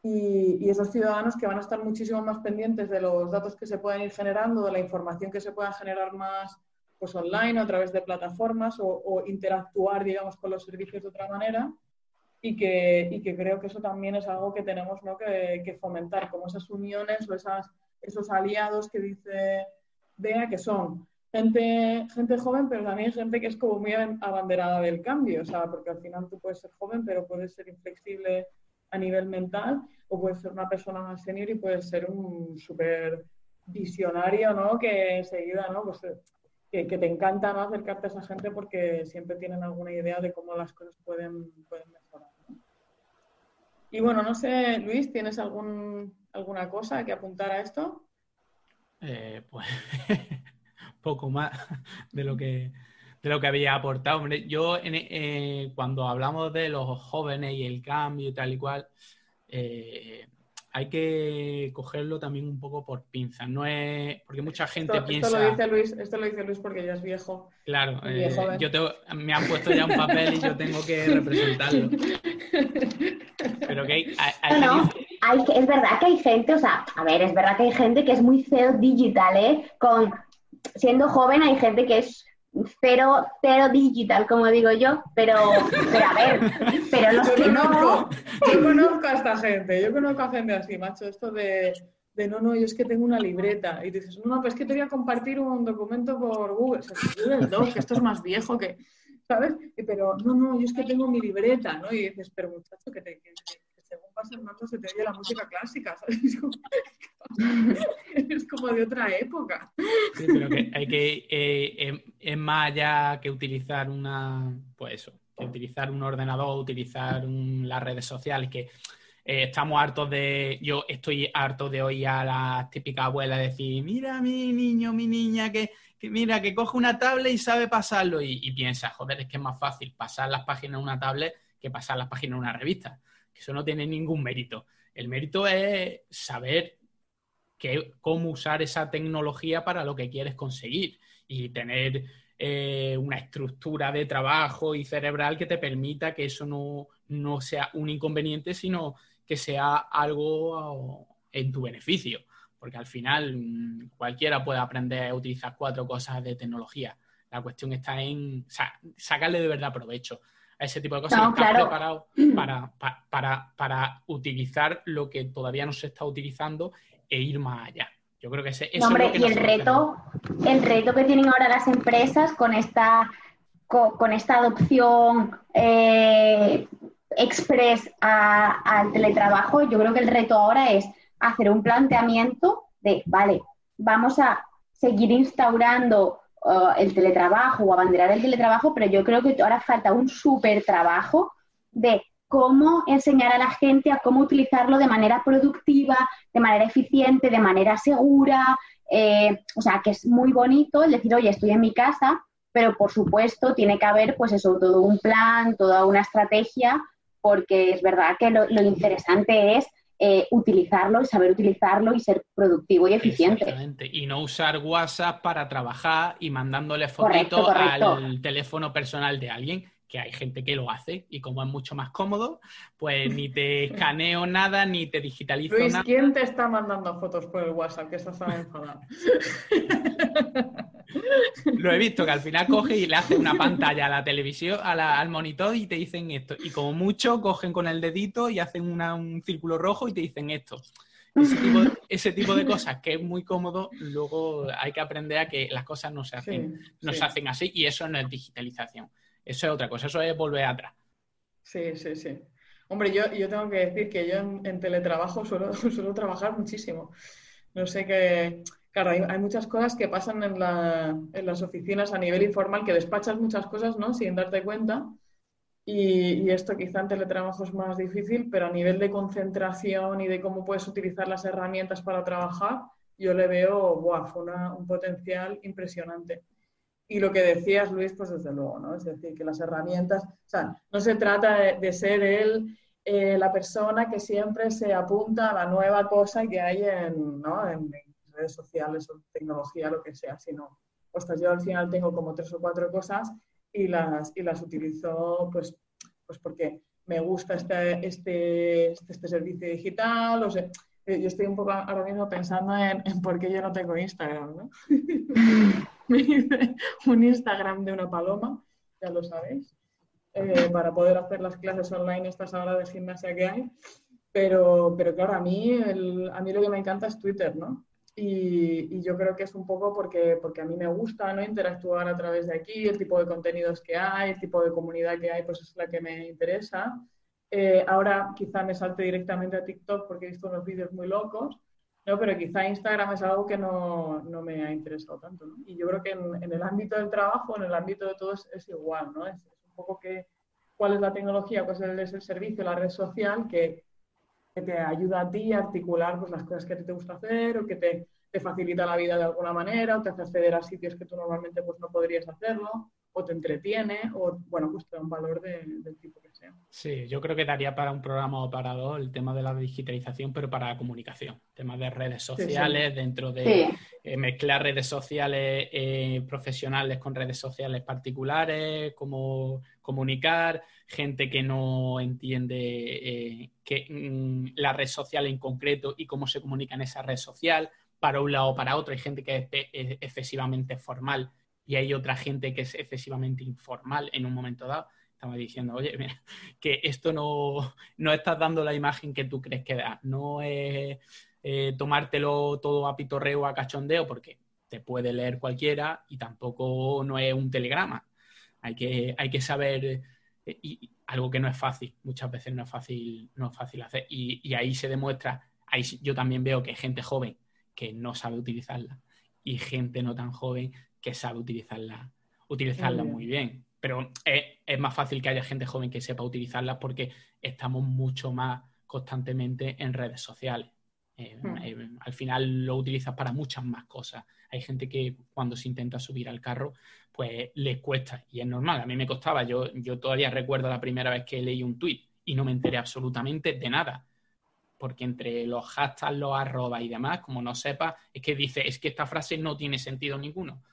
Y, esos ciudadanos que van a estar muchísimo más pendientes de los datos que se puedan ir generando, de la información que se pueda generar más pues online o a través de plataformas o, interactuar, digamos, con los servicios de otra manera y que, y que creo que eso también es algo que tenemos ¿no? que, fomentar, como esas uniones o esas, esos aliados que dice Bea, que son gente, gente joven, pero también gente que es como muy abanderada del cambio, o sea, porque al final tú puedes ser joven, pero puedes ser inflexible a nivel mental, o puedes ser una persona más senior y puedes ser un súper visionario, ¿no? Que enseguida, ¿no? Pues, que, te encanta ¿no? acercarte a esa gente porque siempre tienen alguna idea de cómo las cosas pueden, pueden mejorar. Y bueno, no sé, Luis, ¿tienes algún, alguna cosa que apuntar a esto? Eh, pues *laughs* poco más de lo que de lo que había aportado. Hombre, yo eh, cuando hablamos de los jóvenes y el cambio y tal y cual, eh, hay que cogerlo también un poco por pinzas. No es. Porque mucha gente piensa. Esto lo, dice Luis, esto lo dice Luis porque ya es viejo. Claro, eh, yo tengo, me han puesto ya un papel y yo tengo que representarlo. Pero que hay, hay, es verdad que hay gente, o sea, a ver, es verdad que hay gente que es muy CEO digital, ¿eh? Con, siendo joven hay gente que es cero, cero digital, como digo yo, pero, pero a ver, pero los que no... Yo conozco a esta *laughs* gente, yo conozco a gente así, macho, esto de, de no, no, yo es que tengo una libreta, y dices, no, no, pues es que te voy a compartir un documento por Google, o sea, Google Docs, que esto es más viejo que, ¿sabes? Pero no, no, yo es que tengo mi libreta, ¿no? Y dices, pero muchacho, que, te, que, según vas armando se te oye la música clásica, ¿sabes? *laughs* Es como, de otra época. Sí, pero que hay que, eh, em, es más allá que utilizar una, pues eso, que utilizar un ordenador, utilizar las redes sociales, que eh, estamos hartos de, yo estoy harto de oír a la típica abuela decir, mira mi niño, mi niña, que, mira, que coge una tablet y sabe pasarlo y, y, piensa, joder, es que es más fácil pasar las páginas en una tablet que pasar las páginas en una revista, que eso no tiene ningún mérito. El mérito es saber cómo usar esa tecnología para lo que quieres conseguir y tener eh, una estructura de trabajo y cerebral que te permita que eso no, no sea un inconveniente, sino que sea algo en tu beneficio. Porque al final mm, cualquiera puede aprender a utilizar cuatro cosas de tecnología. La cuestión está en sacarle de verdad provecho a ese tipo de cosas. estar preparado *clears throat* para, para, para, utilizar lo que todavía no se está utilizando e ir más allá. Yo creo que ese es hombre, y el reto, el reto que tienen ahora las empresas con esta, con, esta adopción eh, express al teletrabajo, yo creo que el reto ahora es hacer un planteamiento de, vale, vamos a seguir instaurando uh, el teletrabajo o abanderar el teletrabajo, pero yo creo que ahora falta un súper trabajo de cómo enseñar a la gente a cómo utilizarlo de manera productiva, de manera eficiente, de manera segura. Eh, o sea, que es muy bonito el decir, oye, estoy en mi casa, pero por supuesto tiene que haber, pues eso, todo un plan, toda una estrategia porque es verdad que lo, interesante es eh, utilizarlo y saber utilizarlo y ser productivo y eficiente. Exactamente. Y no usar WhatsApp para trabajar y mandándole fotitos al teléfono personal de alguien, que hay gente que lo hace y como es mucho más cómodo, pues *laughs* ni te escaneo nada, ni te digitalizo Luis, nada. ¿quién te está mandando fotos por el WhatsApp? Que estás tan enfadado. *laughs* Lo he visto, que al final coge y le hace una pantalla a la televisión, al monitor y te dicen esto. Y como mucho, cogen con el dedito y hacen un círculo rojo y te dicen esto. Ese tipo, de, cosas que es muy cómodo, luego hay que aprender a que las cosas no se hacen, no se hacen así y eso no es digitalización. Eso es otra cosa, eso es volver atrás. Sí, sí, sí. Hombre, yo, yo tengo que decir que yo en, teletrabajo suelo, *laughs* suelo, trabajar muchísimo. No sé qué. Claro, hay, muchas cosas que pasan en, las oficinas a nivel informal que despachas muchas cosas, ¿no? Sin darte cuenta. Y, esto quizá en teletrabajo es más difícil, pero a nivel de concentración y de cómo puedes utilizar las herramientas para trabajar, yo le veo buah, un potencial impresionante. Y lo que decías, Luis, pues desde luego, ¿no? Es decir, que las herramientas, o sea, no se trata de, ser él eh, la persona que siempre se apunta a la nueva cosa que hay en, ¿no? en, redes sociales o tecnología, lo que sea, sino, pues yo al final tengo como tres o cuatro cosas y las, y las utilizo pues, pues porque me gusta este, este, este, servicio digital, o sea, eh, yo estoy un poco ahora mismo pensando en, por qué yo no tengo Instagram, ¿no? *laughs* me hice un Instagram de una paloma, ya lo sabéis, eh, para poder hacer las clases online estas horas de gimnasia que hay. Pero, pero claro, a mí, a mí lo que me encanta es Twitter, ¿no? Y, yo creo que es un poco porque, porque a mí me gusta ¿no? interactuar a través de aquí, el tipo de contenidos que hay, el tipo de comunidad que hay, pues es la que me interesa. Eh, ahora quizá me salte directamente a TikTok porque he visto unos vídeos muy locos, no, pero quizá Instagram es algo que no, no me ha interesado tanto. ¿no? Y yo creo que en, en, el ámbito del trabajo, en el ámbito de todos, es igual. ¿no? Es, un poco que cuál es la tecnología, cuál es el, servicio, la red social que, que, te ayuda a ti a articular pues, las cosas que te, te gusta hacer o que te, te, facilita la vida de alguna manera o te hace acceder a sitios que tú normalmente pues, no podrías hacerlo. O te entretiene o, bueno, pues te da un valor del tipo que sea. Sí, yo creo que daría para un programa o para dos el tema de la digitalización, pero para la comunicación, temas de redes sociales, dentro de eh, mezclar redes sociales eh, profesionales con redes sociales particulares, cómo comunicar, gente que no entiende eh, que, mm, la red social en concreto y cómo se comunica en esa red social, para un lado o para otro. Hay gente que es excesivamente formal y hay otra gente que es excesivamente informal en un momento dado. Estamos diciendo, oye, *laughs* mira, que esto no, no estás dando la imagen que tú crees que da. No es eh, tomártelo todo a pitorreo, a cachondeo, porque te puede leer cualquiera y tampoco no es un telegrama. Hay que, hay que saber, eh, y, algo que no es fácil, muchas veces no es fácil, no es fácil hacer. Y, y ahí se demuestra, ahí yo también veo que hay gente joven que no sabe utilizarla y gente no tan joven que sabe utilizarla, utilizarla muy bien. Pero es, más fácil que haya gente joven que sepa utilizarla porque estamos mucho más constantemente en redes sociales. Eh, hmm. eh, al final lo utilizas para muchas más cosas. Hay gente que cuando se intenta subir al carro, pues les cuesta y es normal. A mí me costaba. Yo, yo todavía recuerdo la primera vez que leí un tuit y no me enteré absolutamente de nada. Porque entre los hashtags, los arroba y demás, como no sepa, es que dice, es que esta frase no tiene sentido ninguno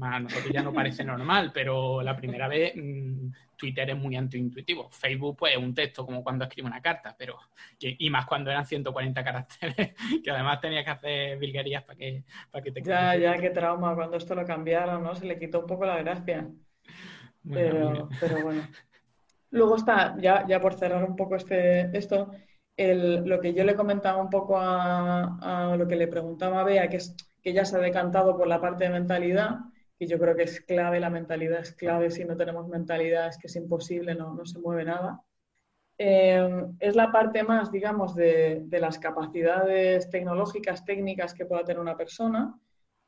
a nosotros ya no parece normal, pero la primera vez mm, Twitter es muy antiintuitivo. Facebook, pues, es un texto como cuando escribe una carta, pero y más cuando eran 140 caracteres, *laughs* que además tenías que hacer virguerías para que, para que te Ya, ya, qué trauma, cuando esto lo cambiaron, ¿no? Se le quitó un poco la gracia. pero, bueno. Luego está, ya, ya por cerrar un poco este, esto, el, lo que yo le comentaba un poco a, a, lo que le preguntaba a Bea, que es que ya se ha decantado por la parte de mentalidad, y yo creo que es clave, la mentalidad es clave, si no tenemos mentalidad es que es imposible, no, no se mueve nada. Eh, es la parte más, digamos, de, de, las capacidades tecnológicas, técnicas que pueda tener una persona.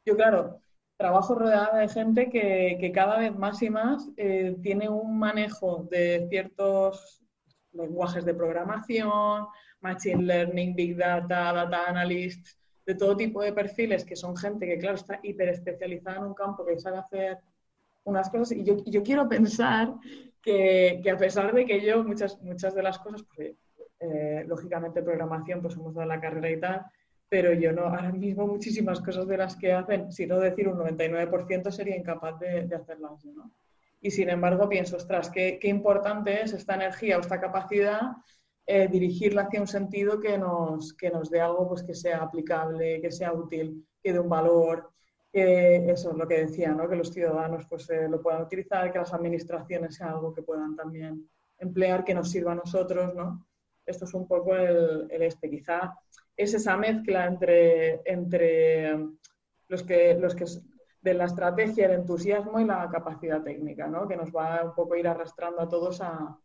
Yo, claro, trabajo rodeada de gente que, que cada vez más y más eh, tiene un manejo de ciertos lenguajes de programación, machine learning, big data, data analysts, de todo tipo de perfiles, que son gente que, claro, está hiper especializada en un campo, que sabe hacer unas cosas. Y yo, yo quiero pensar que, que, a pesar de que yo muchas, muchas de las cosas, pues, eh, lógicamente programación, pues hemos dado la carrera y tal, pero yo no, ahora mismo muchísimas cosas de las que hacen, si no decir un 99%, sería incapaz de, de hacerlas ¿no? Y sin embargo pienso, ostras, qué, qué importante es esta energía o esta capacidad eh, dirigirla hacia un sentido que nos, que nos dé algo pues, que sea aplicable, que sea útil, que dé un valor. Que eso es lo que decía, ¿no? que los ciudadanos pues, eh, lo puedan utilizar, que las administraciones sea algo que puedan también emplear, que nos sirva a nosotros. ¿no? Esto es un poco el, el este. Quizá es esa mezcla entre, entre los que, los que de la estrategia, el entusiasmo y la capacidad técnica, ¿no? que nos va un poco a ir arrastrando a todos a,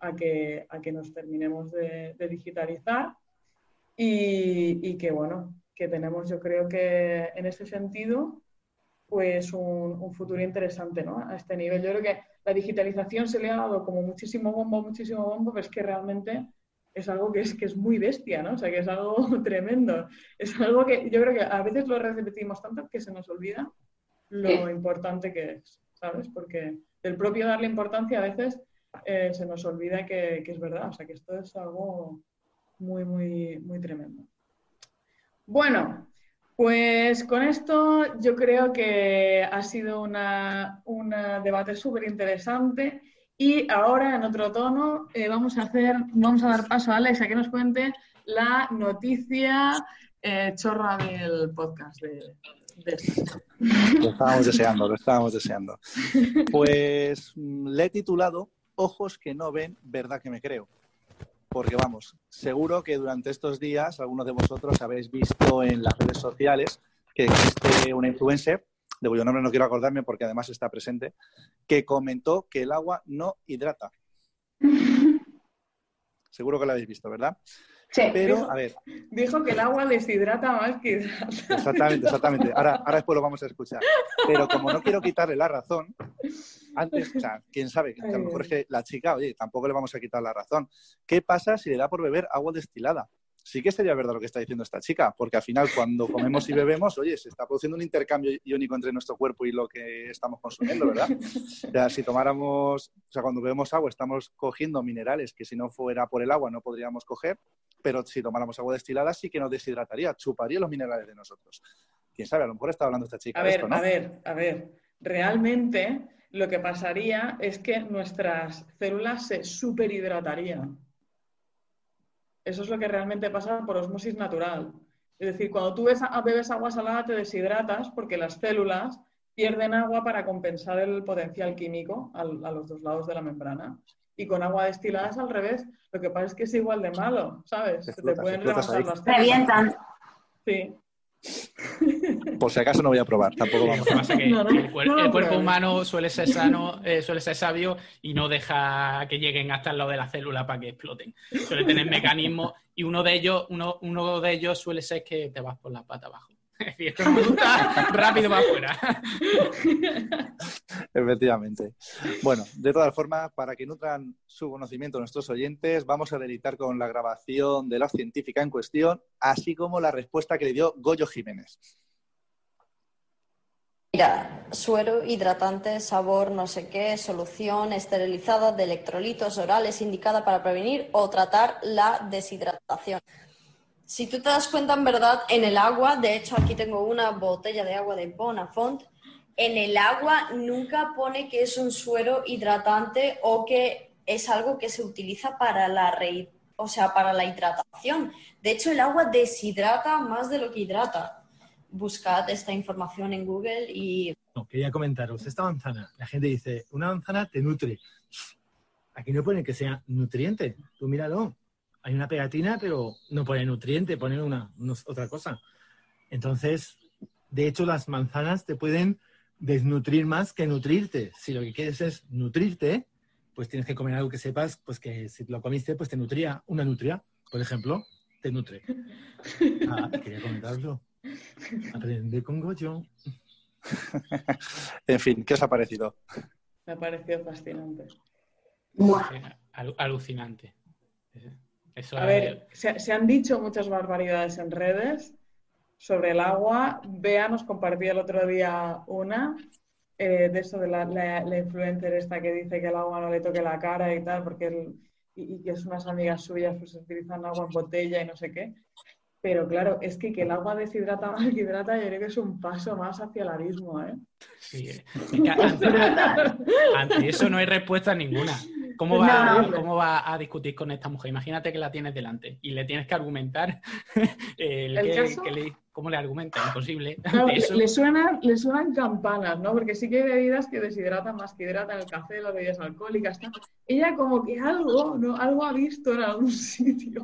a que, a que nos terminemos de, digitalizar y, que, bueno, que tenemos yo creo que en ese sentido pues un, futuro interesante ¿no? a este nivel. Yo creo que la digitalización se le ha dado como muchísimo bombo, muchísimo bombo, pero es que realmente es algo que es, que es muy bestia, ¿no? O sea, que es algo *laughs* tremendo. Es algo que yo creo que a veces lo repetimos tanto que se nos olvida lo importante que es, ¿sabes? Porque el propio darle importancia a veces eh, se nos olvida que, es verdad. O sea, que esto es algo muy, muy, muy tremendo. Bueno, pues con esto yo creo que ha sido un debate súper interesante y ahora en otro tono eh, vamos a hacer, vamos a dar paso a Alex a que nos cuente la noticia eh, chorra del podcast de, Lo estábamos deseando, lo estábamos deseando. *laughs* Pues mm, le he titulado ojos que no ven, verdad que me creo. Porque vamos, seguro que durante estos días algunos de vosotros habéis visto en las redes sociales que existe una influencer, de cuyo nombre no quiero acordarme porque además está presente, que comentó que el agua no hidrata. *laughs* Seguro que lo habéis visto, ¿verdad? Pero, dijo, a ver. Dijo que el agua deshidrata más que hidrata. Exactamente, exactamente. Ahora, ahora después lo vamos a escuchar. Pero como no quiero quitarle la razón, antes, o sea, quién sabe, a lo mejor es que la chica, oye, tampoco le vamos a quitar la razón. ¿Qué pasa si le da por beber agua destilada? sí que sería verdad lo que está diciendo esta chica, porque al final cuando comemos y bebemos, oye, se está produciendo un intercambio iónico entre nuestro cuerpo y lo que estamos consumiendo, ¿verdad? O sea, si tomáramos, o sea, cuando bebemos agua estamos cogiendo minerales que si no fuera por el agua no podríamos coger, pero si tomáramos agua destilada sí que nos deshidrataría, chuparía los minerales de nosotros. Quién sabe, a lo mejor está hablando esta chica. A ver, a ver, a ver. Realmente lo que pasaría es que nuestras células se superhidratarían. Eso es lo que realmente pasa por osmosis natural. Es decir, cuando tú bebes agua salada te deshidratas porque las células pierden agua para compensar el potencial químico a los dos lados de la membrana. Y con agua destilada es al revés. Lo que pasa es que es igual de malo, ¿sabes? Se te pueden rebasar las células. Revientan. Sí. Por si acaso no voy a probar, tampoco vamos a el, cuerpo humano suele ser sano, eh, suele ser sabio y no deja que lleguen hasta el lado de la célula para que exploten. Suele tener mecanismos y uno de ellos, uno, uno de ellos suele ser que te vas por la pata abajo. *laughs* Es decir, esto rápido para afuera. *laughs* Efectivamente. Bueno, de todas formas, para que nutran su conocimiento nuestros oyentes, vamos a delitar con la grabación de la científica en cuestión, así como la respuesta que le dio Goyo Jiménez. Mira, suero, hidratante, sabor, no sé qué, solución esterilizada de electrolitos orales indicada para prevenir o tratar la deshidratación. Si tú te das cuenta, en verdad, en el agua, de hecho aquí tengo una botella de agua de Bonafont, en el agua nunca pone que es un suero hidratante o que es algo que se utiliza para la o sea, para la hidratación. De hecho, el agua deshidrata más de lo que hidrata. Buscad esta información en Google y... Quería comentaros, esta manzana, la gente dice, una manzana te nutre. Aquí no pone que sea nutriente, tú míralo, hay una pegatina, pero no pone nutriente, pone una, otra cosa. Entonces, de hecho, las manzanas te pueden desnutrir más que nutrirte. Si lo que quieres es nutrirte, pues tienes que comer algo que sepas, pues que si lo comiste, pues te nutría. Una nutria, por ejemplo, te nutre. *laughs* Ah, quería comentarlo. Aprende con Goyo. *laughs* en fin, ¿qué os ha parecido? Me ha parecido fascinante. alucinante a ver, se, han dicho muchas barbaridades en redes sobre el agua. Bea nos compartía el otro día una eh, de eso de la, la, influencer esta que dice que el agua no le toque la cara y tal, porque y, que es unas amigas suyas pues utilizan agua en botella y no sé qué. Pero claro, es que, que el agua deshidrata más que hidrata, yo creo que es un paso más hacia el abismo, ¿eh? Sí, ante, eso no hay respuesta ninguna. ¿Cómo va, ¿Cómo va a discutir con esta mujer? Imagínate que la tienes delante y le tienes que argumentar. *laughs* ¿Cómo le argumenta? Imposible. *laughs* le, suenan, le suenan campanas, ¿no? Porque sí que hay bebidas que deshidratan más que hidratan el café, las bebidas alcohólicas. Ella como que algo, ¿no? Algo ha visto en algún *laughs* sitio.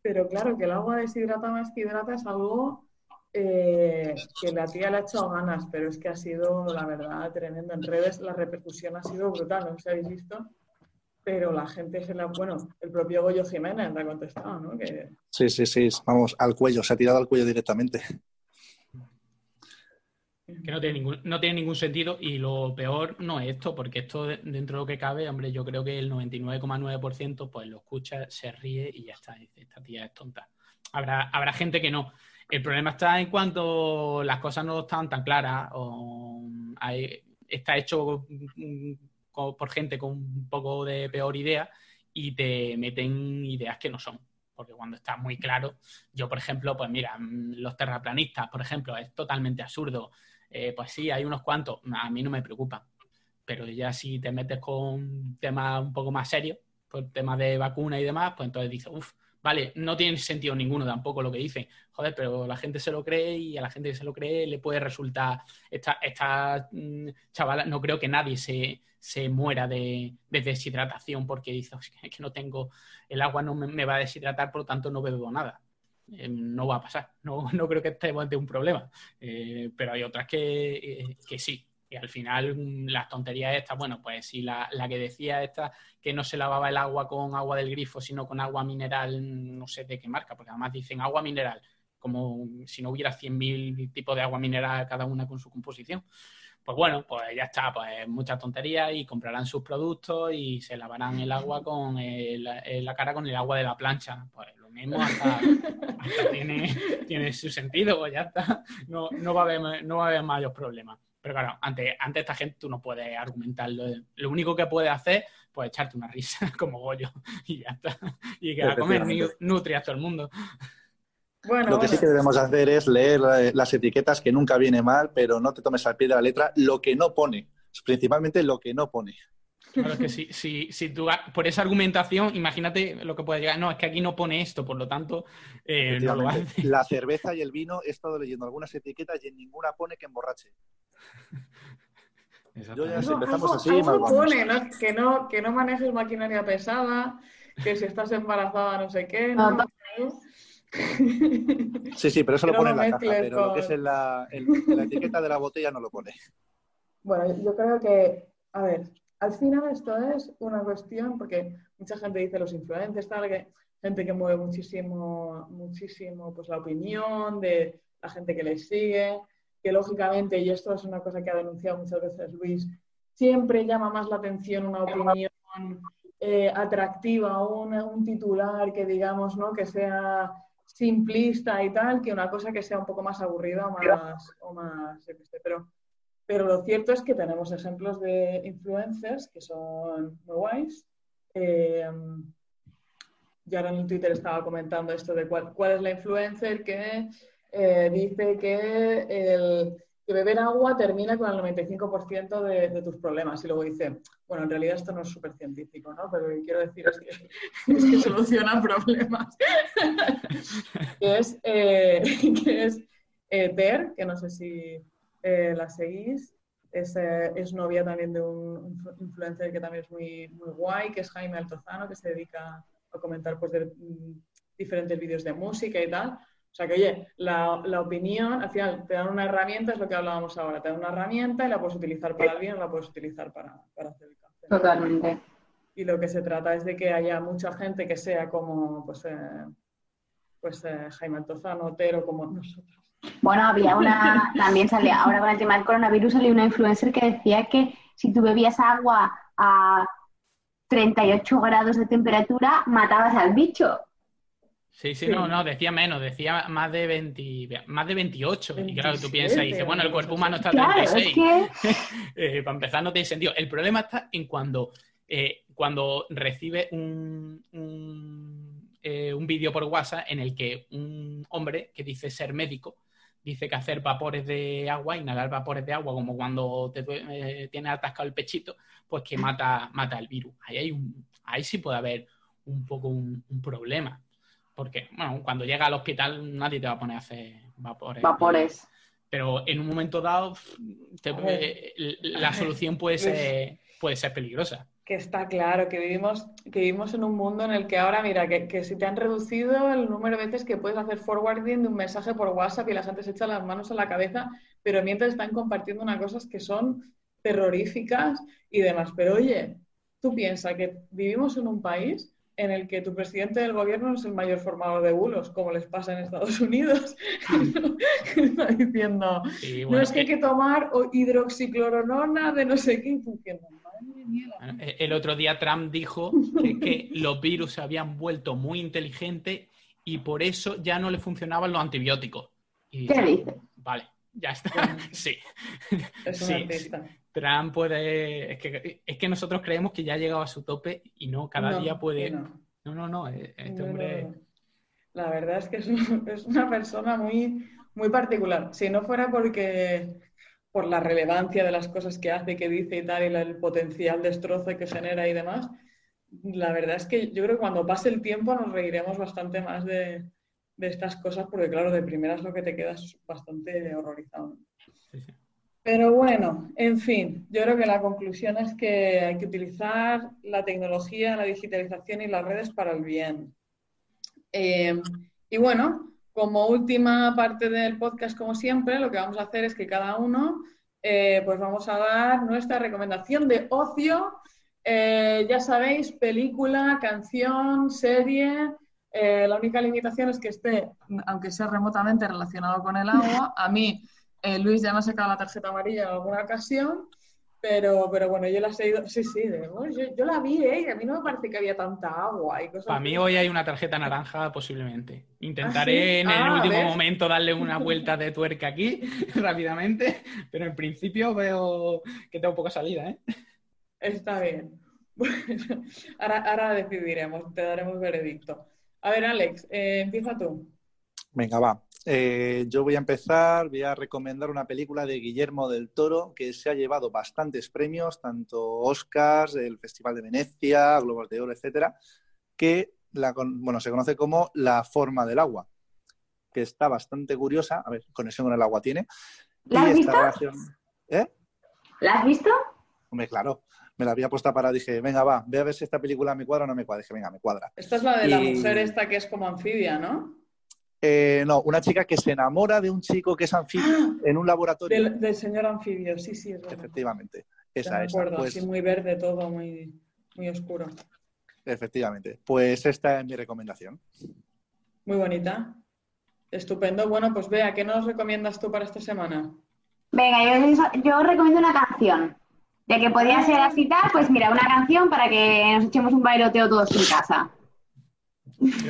Pero claro, que el agua deshidrata más que hidrata es algo eh, que la tía le ha echado ganas, pero es que ha sido, la verdad, tremendo. En redes la repercusión ha sido brutal, ¿no? ¿Se habéis visto? Pero la gente se la... Bueno, el propio Goyo Jiménez le ha contestado, ¿no? Sí, sí, sí, vamos, al cuello, se ha tirado al cuello directamente. Que no tiene, ningún, no tiene ningún sentido y lo peor no es esto, porque esto dentro de lo que cabe, hombre, yo creo que el 99,9% pues lo escucha, se ríe y ya está, dice, esta tía es tonta. Habrá, habrá gente que no. El problema está en cuanto las cosas no están tan claras o está hecho por gente con un poco de peor idea y te meten ideas que no son. Porque cuando está muy claro, yo, por ejemplo, pues mira, mm, los terraplanistas, por ejemplo, es totalmente absurdo. Eh, pues sí, hay unos cuantos, a mí no me preocupa. Pero ya si te metes con temas un poco más serios, pues temas de vacuna y demás, pues entonces dices, uff, vale, no tiene sentido ninguno tampoco lo que dicen. Joder, pero la gente se lo cree y a la gente que se lo cree le puede resultar. Esta, esta mm, chavala, no creo que nadie se, se muera de, deshidratación porque dice, es que no tengo, el agua no me, va a deshidratar, por lo tanto no bebo nada. Eh, no va a pasar, no, *laughs* no creo que estemos ante un problema. Eh, pero hay otras que, eh, que sí, y al final mm, las tonterías estas, bueno, pues si la, la, que decía esta que no se lavaba el agua con agua del grifo, sino con agua mineral, no sé de qué marca, porque además dicen agua mineral, como si no hubiera 100.000 tipos de agua mineral, cada una con su composición pues bueno, pues ya está, pues mucha tontería y comprarán sus productos y se lavarán el agua con la cara con el agua de la plancha. Pues lo mismo hasta, tiene, tiene, su sentido, pues ya está. No, no, va a haber, no va a haber mayores problemas. Pero claro, ante, ante esta gente tú no puedes argumentarlo. Lo único que puedes hacer, pues echarte una risa *laughs* como Goyo y ya está. Y que a comer nutrias todo el mundo. Bueno, lo que sí que debemos hacer es leer las etiquetas, que nunca viene mal, pero no te tomes al pie de la letra lo que no pone, principalmente lo que no pone. Claro, es que si, si, si tú, por esa argumentación, imagínate lo que puede llegar. No, es que aquí no pone esto, por lo tanto, eh, no lo hace. La cerveza y el vino, he estado leyendo algunas etiquetas y en ninguna pone que emborrache. *laughs* Yo ya no, empezamos así, pone, ¿no? Que, no, que no manejes maquinaria pesada, que si estás embarazada no sé qué. No, *laughs* Sí, sí, pero eso lo pone en la caja, pero lo que es en la, en la etiqueta de la botella no lo pone. Bueno, yo creo que, a ver, al final esto es una cuestión, porque mucha gente dice los influencers, tal, que gente que mueve muchísimo, muchísimo pues, la opinión de la gente que les sigue, que lógicamente, y esto es una cosa que ha denunciado muchas veces Luis, siempre llama más la atención una opinión eh, atractiva, un, un titular que digamos, ¿no? que sea simplista y tal, que una cosa que sea un poco más aburrida o más, o más pero, pero lo cierto es que tenemos ejemplos de influencers que son muy guays. Eh, yo ahora en Twitter estaba comentando esto de cuál, cuál es la influencer que eh, dice que el, que beber agua termina con el 95% de, de, tus problemas. Y luego dice, bueno, en realidad esto no es súper científico, ¿no? Pero lo que quiero decir es que, *laughs* es que soluciona problemas. *laughs* que es, eh, *laughs* que es eh, Ter, que no sé si eh, la seguís. Es, eh, es, novia también de un influencer que también es muy, muy guay, que es Jaime Altozano, que se dedica a comentar pues, de, mm, diferentes vídeos de música y tal. O sea que, oye, la, la, opinión, al final te dan una herramienta, es lo que hablábamos ahora, te dan una herramienta y la puedes utilizar para el bien o la puedes utilizar para, para hacer el café. Totalmente. Y lo que se trata es de que haya mucha gente que sea como, pues, eh, pues eh, Jaime Tozano, Otero, como nosotros. Bueno, había una, también salía, ahora con el tema del coronavirus salió una influencer que decía que si tú bebías agua a 38 grados de temperatura, matabas al bicho. Sí, sí, no, no, decía menos, decía más de 20, más de 28. y claro, tú piensas y dices, bueno, el cuerpo humano está a 36. *laughs* eh, para empezar, no tiene sentido. El problema está en cuando, eh, cuando recibe un, un, eh, un vídeo por WhatsApp en el que un hombre que dice ser médico dice que hacer vapores de agua, inhalar vapores de agua, como cuando te eh, tienes atascado el pechito, pues que mata, mata el virus. Ahí, hay un, ahí sí puede haber un poco un, un problema. Porque, bueno, cuando llega al hospital nadie te va a poner a hacer vapores. Vapores. Pero en un momento dado, te, la solución puede *laughs* ser, puede ser peligrosa. Que está claro, que vivimos, que vivimos en un mundo en el que ahora, mira, que, que si te han reducido el número de veces que puedes hacer forwarding de un mensaje por WhatsApp y la gente se echa las manos a la cabeza, pero mientras están compartiendo unas cosas que son terroríficas y demás. Pero oye, tú piensas que vivimos en un país en el que tu presidente del gobierno es el mayor formador de bulos, como les pasa en Estados Unidos. *laughs* Está diciendo, no es que hay que tomar hidroxicloronona de no sé qué. El otro día Trump dijo que, los virus se habían vuelto muy inteligentes y por eso ya no le funcionaban los antibióticos. ¿Qué dice? Vale, ya está. *laughs* sí. Es sí. Trump puede. Es que, es que nosotros creemos que ya ha llegado a su tope y no, cada día puede. No. no, no, e, Este hombre. La verdad es que es, *laughs* es, una persona muy, muy particular. Si no fuera porque por la relevancia de las cosas que hace, que dice y tal, y el potencial destrozo que genera y demás, la verdad es que yo creo que cuando pase el tiempo nos reiremos bastante más de, de estas cosas, porque claro, de primeras lo que te queda es bastante horrorizado. Sí, sí. Pero bueno, en fin, yo creo que la conclusión es que hay que utilizar la tecnología, la digitalización y las redes para el bien. Eh, y bueno, como última parte del podcast, como siempre, lo que vamos a hacer es que cada uno, eh, pues vamos a dar nuestra recomendación de ocio. Eh, ya sabéis, película, canción, serie. la única limitación es que esté, aunque sea remotamente relacionado con el agua, a mí Eh, Luis ya me ha sacado la tarjeta amarilla en alguna ocasión, pero, pero bueno, yo la he ido. Sí, sí, de- bueno, yo, yo la vi, ¿eh? A mí no me parece que había tanta agua y cosas Para mí hoy hay una tarjeta naranja posiblemente. Intentaré en el Ah, último ¿ves? momento darle una *laughs* vuelta de tuerca aquí *laughs* rápidamente, pero en principio veo que tengo poca salida, ¿eh? Está bien. *laughs* Bueno, ahora, ahora decidiremos, te daremos veredicto. A ver, Alex, eh, empieza tú. Venga, va. Eh, yo voy a empezar, voy a recomendar una película de Guillermo del Toro que se ha llevado bastantes premios, tanto Oscars, el Festival de Venecia, Globos de Oro, etcétera, que la, bueno, se conoce como La forma del agua, que está bastante curiosa. A ver, conexión con el agua tiene. ¿La has esta visto? relación- ¿Eh? ¿La has visto? Hombre, claro. Me la había puesto para, dije, venga, va, ve a ver si esta película me cuadra o no me cuadra. Dije, venga, me cuadra. Esta es la de la mujer esta que es como anfibia, ¿no? Eh, no, una chica que se enamora de un chico que es anfibio en un laboratorio. Del, del señor anfibio, sí, sí, es verdad. Efectivamente. Esa, me esa. acuerdo, Pues, así muy verde todo, muy, muy oscuro. efectivamente. Pues esta es mi recomendación. Muy bonita. Estupendo. Bueno, pues vea, ¿qué nos recomiendas tú para esta semana? Venga, yo, yo recomiendo una canción. Ya que podía ser así tal, pues mira, una canción para que nos echemos un bailoteo todos en casa.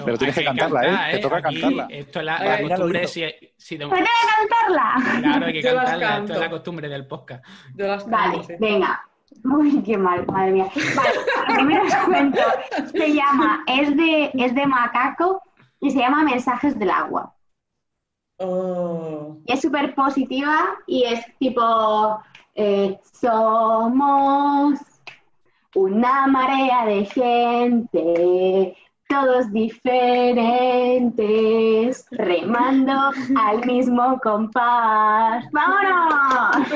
Pero tienes que cantarla, ¿eh? Te toca Aquí, cantarla. Esto es la, costumbre. Si, si de- ¿Puedes cantarla? claro, hay que *laughs* Yo cantarla. Esto es la costumbre del podcast. Yo las Vale, sí. venga. Uy, qué mal, madre mía. Vale, lo primero os cuento. Se llama, es de, es de macaco y se llama Mensajes del agua. Oh. Y es súper positiva y es tipo, eh, somos una marea de gente, todos diferentes, remando al mismo compás. ¡Vámonos!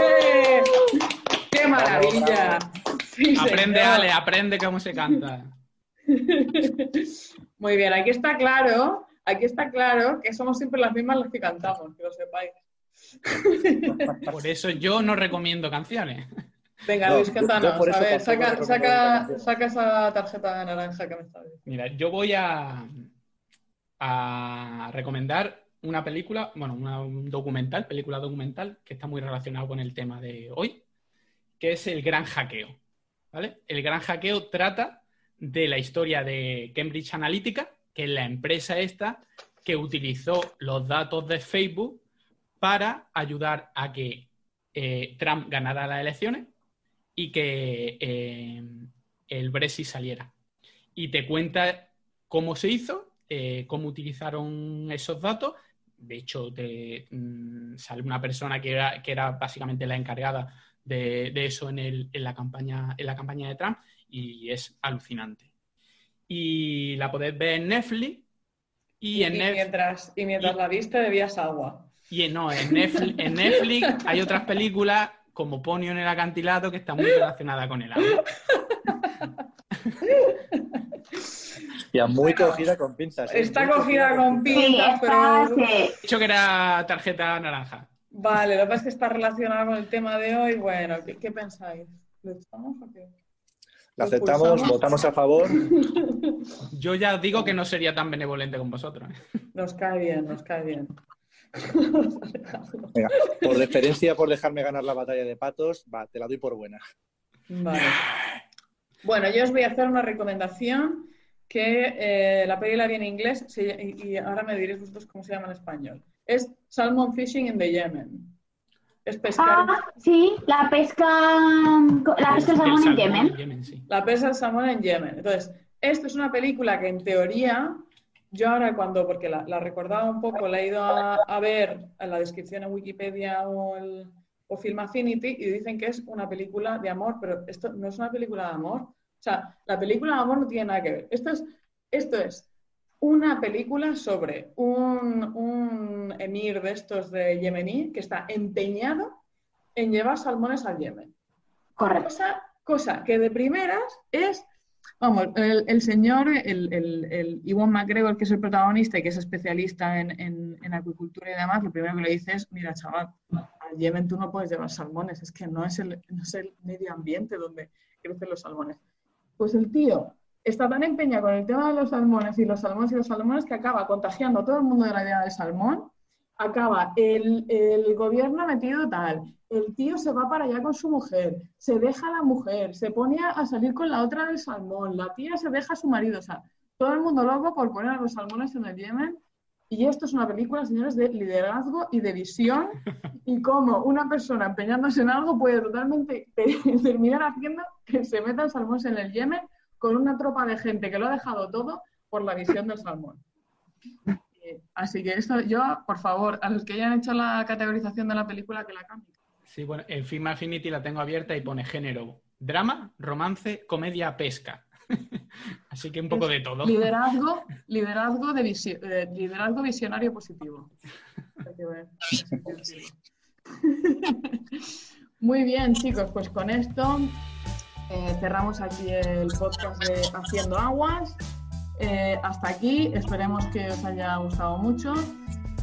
¡Eh! ¡Qué maravilla! Sí, Aprende, señor. Ale, aprende cómo se canta. Muy bien, aquí está claro, aquí está claro que somos siempre las mismas las que cantamos, que lo sepáis. Por eso yo no recomiendo canciones. Venga, No, Luis, yo- yo eso A ver, saca, esa tarjeta naranja que me está diciendo. Mira, yo voy a, a recomendar una película, bueno, una- un documental, película documental, que está muy relacionado con el tema de hoy, que es El Gran Hackeo. ¿Vale? El Gran Hackeo trata de la historia de Cambridge Analytica, que es la empresa esta que utilizó los datos de Facebook para ayudar a que eh, Trump ganara las elecciones y que eh, el Brexit saliera. Y te cuenta cómo se hizo, eh, cómo utilizaron esos datos. De hecho, te, mm, sale una persona que era, que era básicamente la encargada de, de eso en, el- en la campaña, en la campaña de Trump y es alucinante. Y la podéis ver en Netflix y, en y Netflix. mientras, y mientras y- la viste bebías agua. Y en- no, en Netflix, en Netflix hay otras películas como Ponio en el acantilado que está muy relacionada con el agua. *laughs* Ya muy Bueno, cogida con pinzas. ¿eh? Está cogida con pinzas, pero... He dicho que era tarjeta naranja. Vale, lo que pasa es que está relacionada con el tema de hoy. Bueno, ¿qué, qué pensáis? ¿Lo echamos o qué? La ¿Lo aceptamos, pulsamos? votamos a favor. Yo ya os digo que no sería tan benevolente con vosotros. ¿eh? Nos cae bien, nos cae bien. Venga, por deferencia, por dejarme ganar la batalla de patos, va, te la doy por buena. Vale. Bueno, yo os voy a hacer una recomendación que eh, la peli la vi en inglés se- y, y ahora me diréis vosotros cómo se llama en español. Es Salmon Fishing in the Yemen. Es pescar, Ah, sí, la pesca, la pesca El salmón en salmón Yemen. sí. la pesa del salmón en Yemen. Entonces, esto es una película que en teoría, yo ahora cuando, porque la, la recordaba un poco, la he ido a, a ver en la descripción en Wikipedia o, el, o Film Affinity y dicen que es una película de amor, pero esto no es una película de amor. O sea, la película de amor no tiene nada que ver. Esto es, esto es una película sobre un, un emir de estos de yemení que está empeñado en llevar salmones al Yemen Correcto. cosa, cosa que de primeras es, vamos, el, señor, el, el Iwan McGregor, que es el protagonista y que es especialista en, en- en acuicultura y demás, lo primero que le dice es, mira, chaval, al Yemen tú no puedes llevar salmones, es que no es el, no es el medio ambiente donde crecen los salmones. Pues el tío está tan empeñado con el tema de los salmones y los salmones y los salmones que acaba contagiando a todo el mundo de la idea del salmón acaba el, el gobierno metido tal, el tío se va para allá con su mujer, se deja a la mujer, se pone a salir con la otra del salmón, la tía se deja a su marido, o sea, todo el mundo loco por poner a los salmones en el Yemen. Y esto es una película, señores, de liderazgo y de visión y cómo una persona empeñándose en algo puede totalmente *laughs* terminar haciendo que se metan salmones en el Yemen con una tropa de gente que lo ha dejado todo por la visión del salmón. Así que esto, yo, por favor, a los que hayan hecho la categorización de la película, que la cambien. Sí, bueno, en Film Affinity la tengo abierta y pone género drama, romance, comedia, pesca. *laughs* Así que un poco de todo. Liderazgo, liderazgo, de eh, liderazgo visionario positivo. *laughs* Muy bien, chicos, pues con esto eh, cerramos aquí el podcast de Haciendo Aguas. Eh, hasta aquí, esperemos que os haya gustado mucho.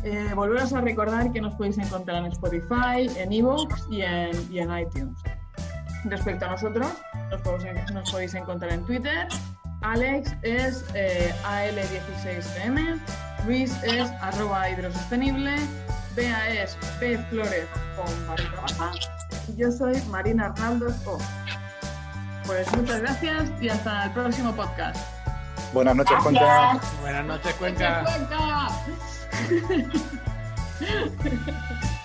Eh, volveros a recordar que nos podéis encontrar en Spotify, en ebooks y en, y en iTunes. Respecto a nosotros, nos, podéis, encontrar en Twitter. Alex es eh, AL16CM, Luis es arroba hidrosostenible, Bea es P Flores con barrita baja y yo soy Marina Arnaldo O. Pues muchas gracias y hasta el próximo podcast. Buenas noches, Cuenca. Buenas noches, Cuenca. Buenas noches, Cuenca. *laughs*